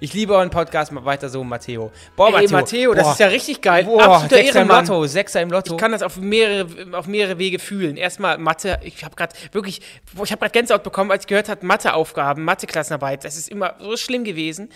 [SPEAKER 3] Ich liebe euren Podcast, weiter so, Matteo. Boah,
[SPEAKER 2] Ey, Matteo, das
[SPEAKER 3] Boah.
[SPEAKER 2] ist ja richtig geil.
[SPEAKER 3] Boah,
[SPEAKER 2] Absoluter
[SPEAKER 3] Sechser im. Lotto, Sechser im Lotto.
[SPEAKER 2] Ich kann das auf mehrere, auf mehrere Wege fühlen. Erstmal Mathe, ich habe gerade wirklich, ich habe gerade Gänsehaut bekommen, als ich gehört habe, Matheaufgaben, Mathe-Klassenarbeit, das ist immer so schlimm gewesen.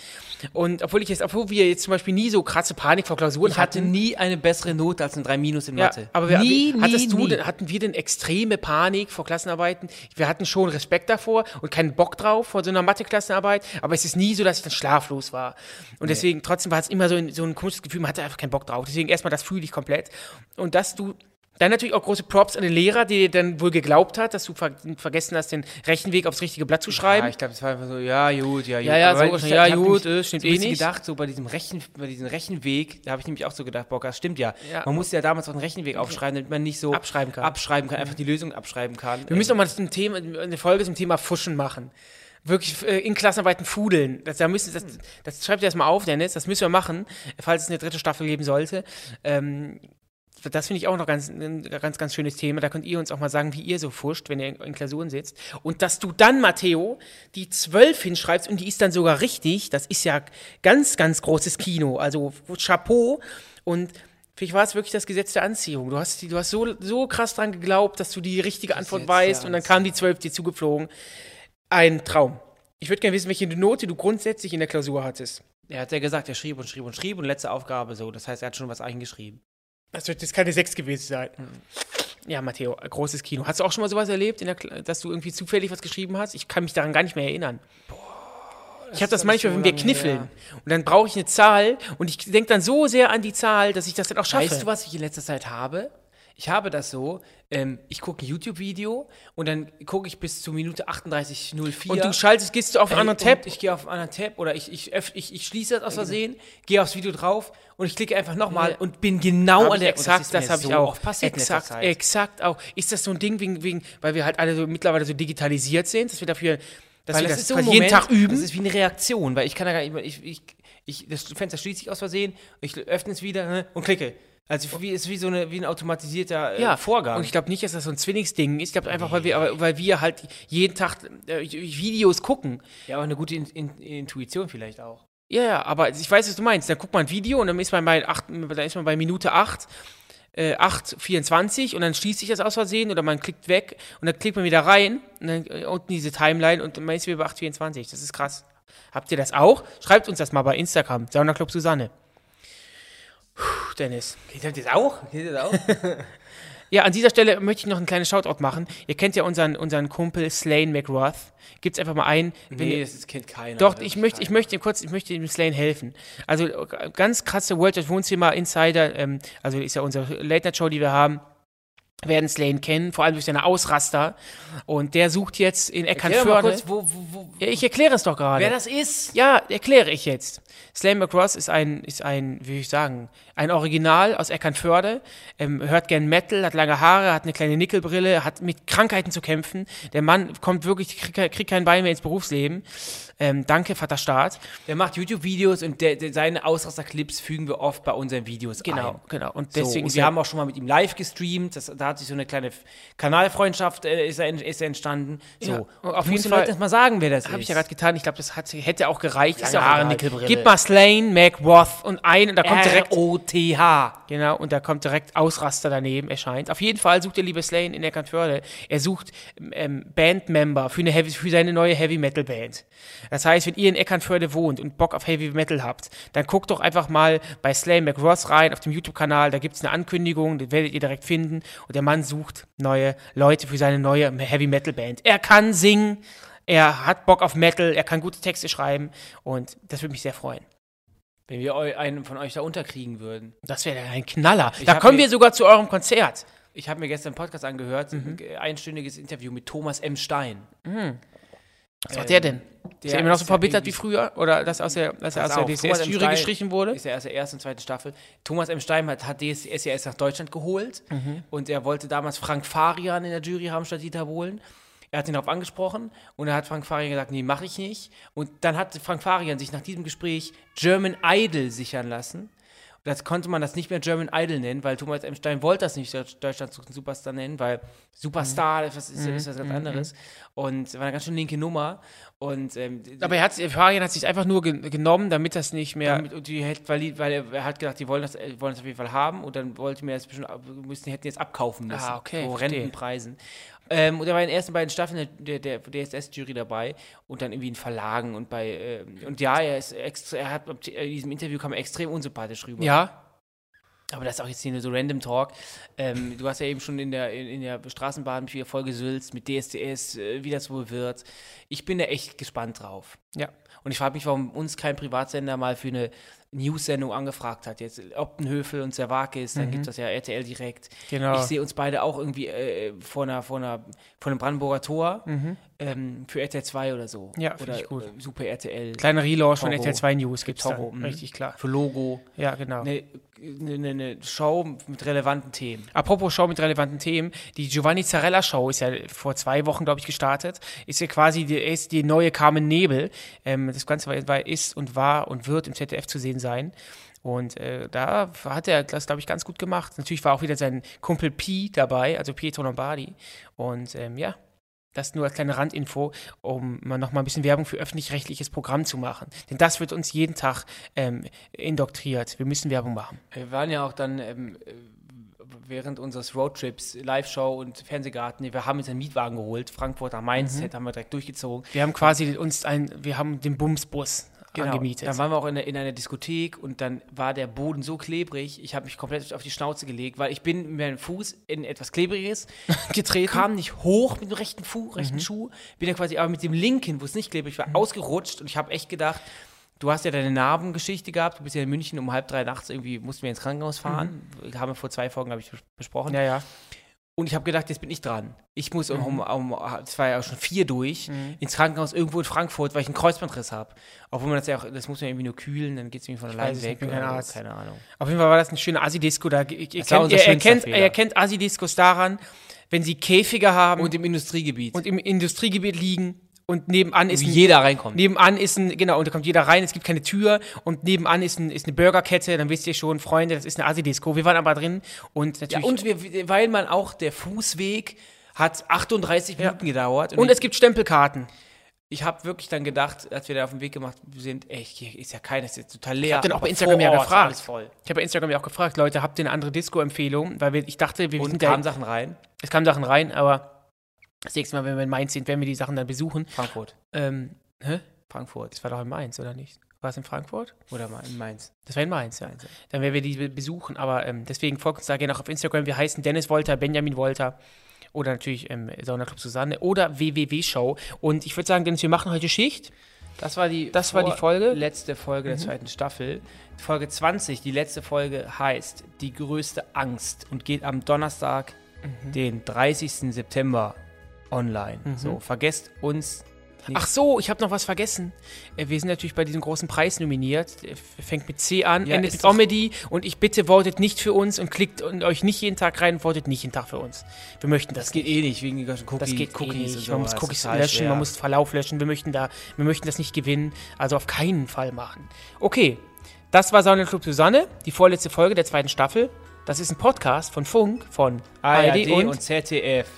[SPEAKER 2] Und obwohl ich jetzt, obwohl wir jetzt zum Beispiel nie so krasse Panik vor Klausuren
[SPEAKER 3] ich hatte
[SPEAKER 2] hatten.
[SPEAKER 3] nie eine bessere Note als ein 3 Minus in
[SPEAKER 2] Ja,
[SPEAKER 3] Mathe.
[SPEAKER 2] aber wir,
[SPEAKER 3] nie,
[SPEAKER 2] hattest
[SPEAKER 3] nie,
[SPEAKER 2] du,
[SPEAKER 3] nie.
[SPEAKER 2] hatten wir denn extreme Panik vor Klassenarbeiten? Wir hatten schon Respekt davor und keinen Bock drauf vor so einer Mathe-Klassenarbeit, aber es ist nie so, dass ich dann schlaflos war. Und deswegen, trotzdem war es immer so ein, so ein komisches Gefühl, man hatte einfach keinen Bock drauf. Deswegen erstmal, das fühle ich komplett. Und dass du dann natürlich auch große Props an den Lehrer, der dir dann wohl geglaubt hat, dass du ver vergessen hast, den Rechenweg aufs richtige Blatt zu schreiben.
[SPEAKER 3] Ja, ich glaube, es war einfach so, ja, gut, ja, gut.
[SPEAKER 2] Ja, ja, so,
[SPEAKER 3] ich-
[SPEAKER 2] ja,
[SPEAKER 3] ich
[SPEAKER 2] gut, äh, stimmt
[SPEAKER 3] so
[SPEAKER 2] eh nicht.
[SPEAKER 3] gedacht, so bei diesem, Rechen, bei diesem Rechenweg, da habe ich nämlich auch so gedacht, Bock, das stimmt ja.
[SPEAKER 2] Ja.
[SPEAKER 3] Man musste ja damals auch einen Rechenweg aufschreiben, damit man nicht so
[SPEAKER 2] Abschreiben kann.
[SPEAKER 3] abschreiben kann einfach die Lösung abschreiben kann.
[SPEAKER 2] Wir müssen doch mal ein Thema, eine Folge zum Thema Fuschen machen. Wirklich äh, in Klassenarbeiten fudeln. Das, da müssen, das, das schreibt ihr erstmal auf, Dennis. Das müssen wir machen, falls es eine dritte Staffel geben sollte. Ähm, das finde ich auch noch ganz, ein ganz, ganz schönes Thema. Da könnt ihr uns auch mal sagen, wie ihr so fuscht, wenn ihr in, Klausuren sitzt. Und dass du dann, Matteo, die 12 hinschreibst und die ist dann sogar richtig, das ist ja ganz, ganz großes Kino. Also Chapeau. Und vielleicht war es wirklich das Gesetz der Anziehung. Du hast, du hast so, so krass dran geglaubt, dass du die richtige Antwort weißt und dann kam die 12 dir zugeflogen. Ein Traum. Ich würde gerne wissen, welche Note du grundsätzlich in der Klausur hattest.
[SPEAKER 3] Er hat ja gesagt, er schrieb und schrieb und schrieb und letzte Aufgabe so. Das heißt, er hat schon was eingeschrieben.
[SPEAKER 2] Das wird jetzt keine 6 gewesen sein.
[SPEAKER 3] Hm.
[SPEAKER 2] Ja, Matteo, großes Kino. Hast du auch schon mal sowas erlebt, in der, Kla- dass du irgendwie zufällig was geschrieben hast? Ich kann mich daran gar nicht mehr erinnern. ich habe das
[SPEAKER 3] ist
[SPEAKER 2] manchmal, wenn wir kniffeln.
[SPEAKER 3] her.
[SPEAKER 2] Und dann brauche ich eine Zahl und ich denke dann so sehr an die Zahl, dass ich das dann auch schaffe.
[SPEAKER 3] Weißt du, was ich in letzter Zeit habe? Ich habe das so, ähm, ich gucke ein YouTube-Video und dann gucke ich bis zur Minute 38.04.
[SPEAKER 2] Und du schaltest, gehst du auf einen
[SPEAKER 3] Ey,
[SPEAKER 2] anderen Tab?
[SPEAKER 3] Ich gehe auf einen anderen Tab oder ich, ich, öff- ich, ich schließe das aus Versehen, gehe aufs Video drauf und ich klicke einfach nochmal
[SPEAKER 2] Ja.
[SPEAKER 3] und bin genau
[SPEAKER 2] Hab
[SPEAKER 3] an
[SPEAKER 2] ich
[SPEAKER 3] der
[SPEAKER 2] exakt,
[SPEAKER 3] und
[SPEAKER 2] das,
[SPEAKER 3] ist mir
[SPEAKER 2] habe ich
[SPEAKER 3] so
[SPEAKER 2] auch.
[SPEAKER 3] oft passiert
[SPEAKER 2] exakt, exakt auch. Ist das so ein Ding, wegen, wegen, weil wir halt alle so mittlerweile so digitalisiert sind, dass wir dafür, dass
[SPEAKER 3] Weil
[SPEAKER 2] wir
[SPEAKER 3] das
[SPEAKER 2] das,
[SPEAKER 3] ist so
[SPEAKER 2] jeden
[SPEAKER 3] Moment,
[SPEAKER 2] Tag üben?
[SPEAKER 3] Das ist wie eine Reaktion, weil ich kann da gar nicht, ich, ich, ich, das Fenster schließt sich aus Versehen, ich öffne es wieder ne, und klicke. Also wie, ist wie so eine, wie ein automatisierter äh, Vorgang.
[SPEAKER 2] Und ich glaube nicht, dass das so ein Zwillingsding ist. Ich glaube einfach, weil wir, weil wir halt jeden Tag äh, Videos gucken.
[SPEAKER 3] ja, aber eine gute in, in, Intuition vielleicht auch.
[SPEAKER 2] Ja, ja, aber ich weiß, was du meinst. Da guckt man ein Video und dann ist man bei, acht, dann ist man bei Minute 8, äh, 8,24 und dann schließt sich das aus Versehen oder man klickt weg und dann klickt man wieder rein und dann äh, unten diese Timeline und man ist wieder bei 8,24. Das ist krass. Habt ihr das auch? Schreibt uns das mal bei Instagram. Sauna Club Susanne. Puh, Dennis.
[SPEAKER 3] Geht das auch? Geht das auch?
[SPEAKER 2] Ja, an dieser Stelle möchte ich noch einen kleinen Shoutout machen. Ihr kennt ja unseren, unseren Kumpel Slane McRoth. Gibt's einfach mal ein.
[SPEAKER 3] nee,
[SPEAKER 2] ihr-
[SPEAKER 3] das kennt keiner.
[SPEAKER 2] Doch, ich möchte, ich möchte kurz, ich möchte dem Slane helfen. Also ganz krasse World of Wohnzimmer Insider, ähm, also ist ja unsere Late Night Show, die wir haben, werden Slane kennen, vor allem durch seine Ausraster. Und der sucht jetzt in Eckernförde.
[SPEAKER 3] kurz, wo, wo, wo,
[SPEAKER 2] Ja, ich erkläre es doch gerade.
[SPEAKER 3] wer das ist.
[SPEAKER 2] Ja, erkläre ich jetzt. Slane McRoss ist ein, ist ein, wie ich sagen, ein Original aus Eckernförde, ähm, hört gern Metal, hat lange Haare, hat eine kleine Nickelbrille, hat mit Krankheiten zu kämpfen. Der Mann kommt wirklich, kriegt krieg kein Bein mehr ins Berufsleben. Ähm, danke, Vater Staat.
[SPEAKER 3] Der macht YouTube-Videos und der, der, seine Ausraster-Clips fügen wir oft bei unseren Videos
[SPEAKER 2] Genau,
[SPEAKER 3] ein.
[SPEAKER 2] genau. Und
[SPEAKER 3] So,
[SPEAKER 2] deswegen
[SPEAKER 3] und
[SPEAKER 2] ist
[SPEAKER 3] wir haben auch schon mal mit ihm live gestreamt. Das, da hat sich so eine kleine Kanalfreundschaft äh, ist, er, ist er entstanden. So,
[SPEAKER 2] Ja,
[SPEAKER 3] und
[SPEAKER 2] auf jeden
[SPEAKER 3] den
[SPEAKER 2] Fall-
[SPEAKER 3] erst mal sagen, wer das ist.
[SPEAKER 2] Habe ich ja gerade getan. Ich glaube, das hat, hätte auch gereicht.
[SPEAKER 3] Ist
[SPEAKER 2] Lange
[SPEAKER 3] auch
[SPEAKER 2] Haare. Nickelbrille.
[SPEAKER 3] Gib
[SPEAKER 2] mal Slane, McRoth und ein und da kommt direkt
[SPEAKER 3] R-O-T-H.
[SPEAKER 2] Genau, und da kommt direkt Ausraster daneben, erscheint. Auf jeden Fall sucht der liebe Slane in Eckernförde. Er sucht ähm, Bandmember für, eine Heavy, für seine neue Heavy Metal Band. Das heißt, wenn ihr in Eckernförde wohnt und Bock auf Heavy Metal habt, dann guckt doch einfach mal bei Slane McRoss rein auf dem YouTube-Kanal. Da gibt es eine Ankündigung, die werdet ihr direkt finden. Und der Mann sucht neue Leute für seine neue Heavy Metal Band. Er kann singen, er hat Bock auf Metal, er kann gute Texte schreiben und das würde mich sehr freuen.
[SPEAKER 3] Wenn wir einen von euch da unterkriegen würden.
[SPEAKER 2] Das wäre ein Knaller.
[SPEAKER 3] Ich
[SPEAKER 2] da kommen wir sogar zu eurem Konzert.
[SPEAKER 3] Ich habe mir gestern einen Podcast angehört,
[SPEAKER 2] Mhm.
[SPEAKER 3] ein einstündiges Interview mit Thomas M. Stein.
[SPEAKER 2] Was macht der denn? Ist er immer noch so verbittert wie früher? Oder dass, aus der, dass er aus der. DSDS-Jury gestrichen wurde?
[SPEAKER 3] Ist er aus der ersten und zweiten Staffel. Thomas M. Stein hat, hat DSDS nach Deutschland geholt
[SPEAKER 2] Mhm.
[SPEAKER 3] und er wollte damals Frank Farian in der Jury haben statt Dieter Bohlen. Er hat ihn darauf angesprochen und da hat Frank Farian gesagt, nee, mache ich nicht. Und dann hat Frank Farian sich nach diesem Gespräch German Idol sichern lassen. Das konnte man das nicht mehr German Idol nennen, weil Thomas M. Stein wollte das nicht Deutsch- Deutschland sucht einen Superstar nennen, weil Superstar, das ist, ist was ganz anderes. Und war eine ganz schön linke Nummer. Und ähm,
[SPEAKER 2] Aber er hat, Fabian hat sich einfach nur ge genommen, damit das nicht mehr.
[SPEAKER 3] damit, und die weil, weil er, hat gedacht, die wollen das, äh, wollen das auf jeden Fall haben und dann wollte mir das bestimmt, müssen, hätten jetzt abkaufen müssen.
[SPEAKER 2] Ah, okay,
[SPEAKER 3] Vor
[SPEAKER 2] verstehe.
[SPEAKER 3] Ähm, und er war in den ersten beiden Staffeln der, der, der DSS-Jury dabei und dann irgendwie in Verlagen und bei, ähm, und ja, er ist extra, er hat, in diesem Interview kam er extrem unsympathisch rüber.
[SPEAKER 2] ja.
[SPEAKER 3] Aber das ist auch jetzt hier nur so random Talk. Ähm, du hast ja eben schon in der, in, in der Straßenbahn mich wieder voll gesülzt mit DSDS, äh, wie das wohl wird. Ich bin da echt gespannt drauf.
[SPEAKER 2] Ja.
[SPEAKER 3] Und ich frage mich, warum uns kein Privatsender mal für eine News-Sendung angefragt hat. Jetzt Optenhöfel und Servakis, dann gibt das ja RTL direkt.
[SPEAKER 2] Genau.
[SPEAKER 3] Ich sehe uns beide auch irgendwie äh, vor, einer, vor, einer, vor einem Brandenburger Tor ähm, für RTL 2 oder so.
[SPEAKER 2] Ja, finde
[SPEAKER 3] oder
[SPEAKER 2] ich gut.
[SPEAKER 3] äh, Super RTL.
[SPEAKER 2] Kleiner Relaunch von. RTL 2 News da.
[SPEAKER 3] Toro, mhm.
[SPEAKER 2] Richtig klar.
[SPEAKER 3] Für Logo.
[SPEAKER 2] Ja, genau.
[SPEAKER 3] Eine, eine, eine Show mit relevanten Themen.
[SPEAKER 2] Apropos Show mit relevanten Themen, die Giovanni Zarella Show ist ja vor zwei Wochen, glaube ich, gestartet. Ist ja quasi die, ist die neue Carmen Nebel. Ähm, das Ganze war, war, ist und war und wird im ZDF zu sehen sein. Und äh, da hat er das, glaube ich, ganz gut gemacht. Natürlich war auch wieder sein Kumpel Pi dabei, also Pietro Lombardi. Und ähm, ja, das nur als kleine Randinfo, um mal noch mal ein bisschen Werbung für öffentlich-rechtliches Programm zu machen. Denn das wird uns jeden Tag ähm, indoktriert. Wir müssen Werbung machen.
[SPEAKER 3] Wir waren ja auch dann ähm, äh, während unseres Roadtrips, Live-Show und Fernsehgarten, wir haben uns einen Mietwagen geholt, Frankfurt nach Mainz,
[SPEAKER 2] Mhm.
[SPEAKER 3] haben wir direkt durchgezogen.
[SPEAKER 2] Wir haben quasi uns ein, wir haben den Bumsbus angemietet.
[SPEAKER 3] Dann waren wir auch in, der, in einer Diskothek und dann war der Boden so klebrig, ich habe mich komplett auf die Schnauze gelegt, weil ich bin mit meinem Fuß in etwas Klebriges
[SPEAKER 2] getreten.
[SPEAKER 3] kam nicht hoch mit dem rechten Fuß, rechten
[SPEAKER 2] Mhm.
[SPEAKER 3] Schuh, bin dann quasi aber mit dem linken, wo es nicht klebrig war, ausgerutscht und ich habe echt gedacht, du hast ja deine Narbengeschichte gehabt, du bist ja in München um halb drei nachts irgendwie, mussten wir ins Krankenhaus fahren, haben wir vor zwei Folgen, habe ich bes- besprochen.
[SPEAKER 2] Mhm. Ja, ja.
[SPEAKER 3] Und ich habe gedacht, jetzt bin ich dran. Ich muss
[SPEAKER 2] Mhm.
[SPEAKER 3] um, um, es war ja auch schon vier durch, ins Krankenhaus irgendwo in Frankfurt, weil ich einen Kreuzbandriss habe. Obwohl man das ja auch, das muss man irgendwie nur kühlen, dann geht es irgendwie von allein weg.
[SPEAKER 2] nicht, bin kein Arzt.
[SPEAKER 3] Keine Ahnung.
[SPEAKER 2] Auf jeden Fall war das eine schöne Assi-Disco. Da, ihr, ihr,
[SPEAKER 3] Das
[SPEAKER 2] kennt, ihr, erkennt, erkennt Assi-Discos daran, wenn sie Käfige haben
[SPEAKER 3] Und
[SPEAKER 2] und,
[SPEAKER 3] im Industriegebiet.
[SPEAKER 2] im Industriegebiet liegen und nebenan ist ein,
[SPEAKER 3] jeder reinkommt.
[SPEAKER 2] Nebenan ist ein, genau, und da kommt jeder rein, es gibt keine Tür und nebenan ist, ein, ist eine Burgerkette, dann wisst ihr schon, Freunde, das ist eine Assi-Disco. Wir waren aber drin und
[SPEAKER 3] Ja,
[SPEAKER 2] natürlich.
[SPEAKER 3] und wir, weil man auch der Fußweg hat 38 Minuten gedauert.
[SPEAKER 2] und es gibt Stempelkarten.
[SPEAKER 3] ich habe wirklich dann gedacht, als wir da auf den Weg gemacht sind, ey, hier ist ja keiner, das ist jetzt total leer.
[SPEAKER 2] hab den auch bei Instagram ja gefragt. Ich habe bei Instagram ja auch gefragt, Leute, habt ihr eine andere Disco-Empfehlung? Weil wir, ich dachte, wir
[SPEAKER 3] Und
[SPEAKER 2] sind
[SPEAKER 3] kamen
[SPEAKER 2] ja,
[SPEAKER 3] Sachen rein.
[SPEAKER 2] es kamen Sachen rein, aber das nächste Mal, wenn wir in Mainz sind, werden wir die Sachen dann besuchen.
[SPEAKER 3] Frankfurt.
[SPEAKER 2] Ähm, hä?
[SPEAKER 3] Frankfurt.
[SPEAKER 2] Das war doch in Mainz, oder nicht? War es in Frankfurt?
[SPEAKER 3] Oder in Mainz.
[SPEAKER 2] Das war in Mainz, ja. Dann werden wir die be- besuchen. Aber ähm, deswegen folgt uns da gerne auch auf Instagram. Wir heißen Dennis Wolter, Benjamin Wolter oder natürlich ähm, Saunaclub Susanne oder WWW Show. Und ich würde sagen, Dennis, wir machen heute Schicht.
[SPEAKER 3] Das war die,
[SPEAKER 2] Das war die Folge. Mhm.
[SPEAKER 3] letzte Folge der zweiten Staffel. Folge 20, die letzte Folge heißt Die größte Angst und geht am Donnerstag,
[SPEAKER 2] Mhm.
[SPEAKER 3] den 30. September online. So, vergesst uns nicht.
[SPEAKER 2] Ach so, ich habe noch was vergessen. Äh, Wir sind natürlich bei diesem großen Preis nominiert. F- fängt mit C an,
[SPEAKER 3] Ja,
[SPEAKER 2] endet mit Comedy. Und ich bitte, votet nicht für uns und klickt und euch nicht jeden Tag rein und votet nicht jeden Tag für uns. Wir möchten das
[SPEAKER 3] das geht eh nicht, wegen den ganzen Cookie,
[SPEAKER 2] Das geht
[SPEAKER 3] Cookies
[SPEAKER 2] eh nicht. Man muss Cookies löschen,
[SPEAKER 3] schwer.
[SPEAKER 2] man muss Verlauf löschen. Wir möchten, da, wir möchten das nicht gewinnen. Also auf keinen Fall machen. Okay, das war Sonnenclub Susanne, die vorletzte Folge der zweiten Staffel. Das ist ein Podcast von Funk, von ARD,
[SPEAKER 3] ARD
[SPEAKER 2] und,
[SPEAKER 3] und, ZDF.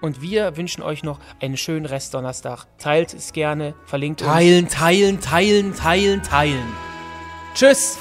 [SPEAKER 2] Und wir wünschen euch noch einen schönen Rest Donnerstag. Teilt es gerne, verlinkt uns.
[SPEAKER 3] Teilen, teilen, teilen, teilen, teilen.
[SPEAKER 2] Tschüss!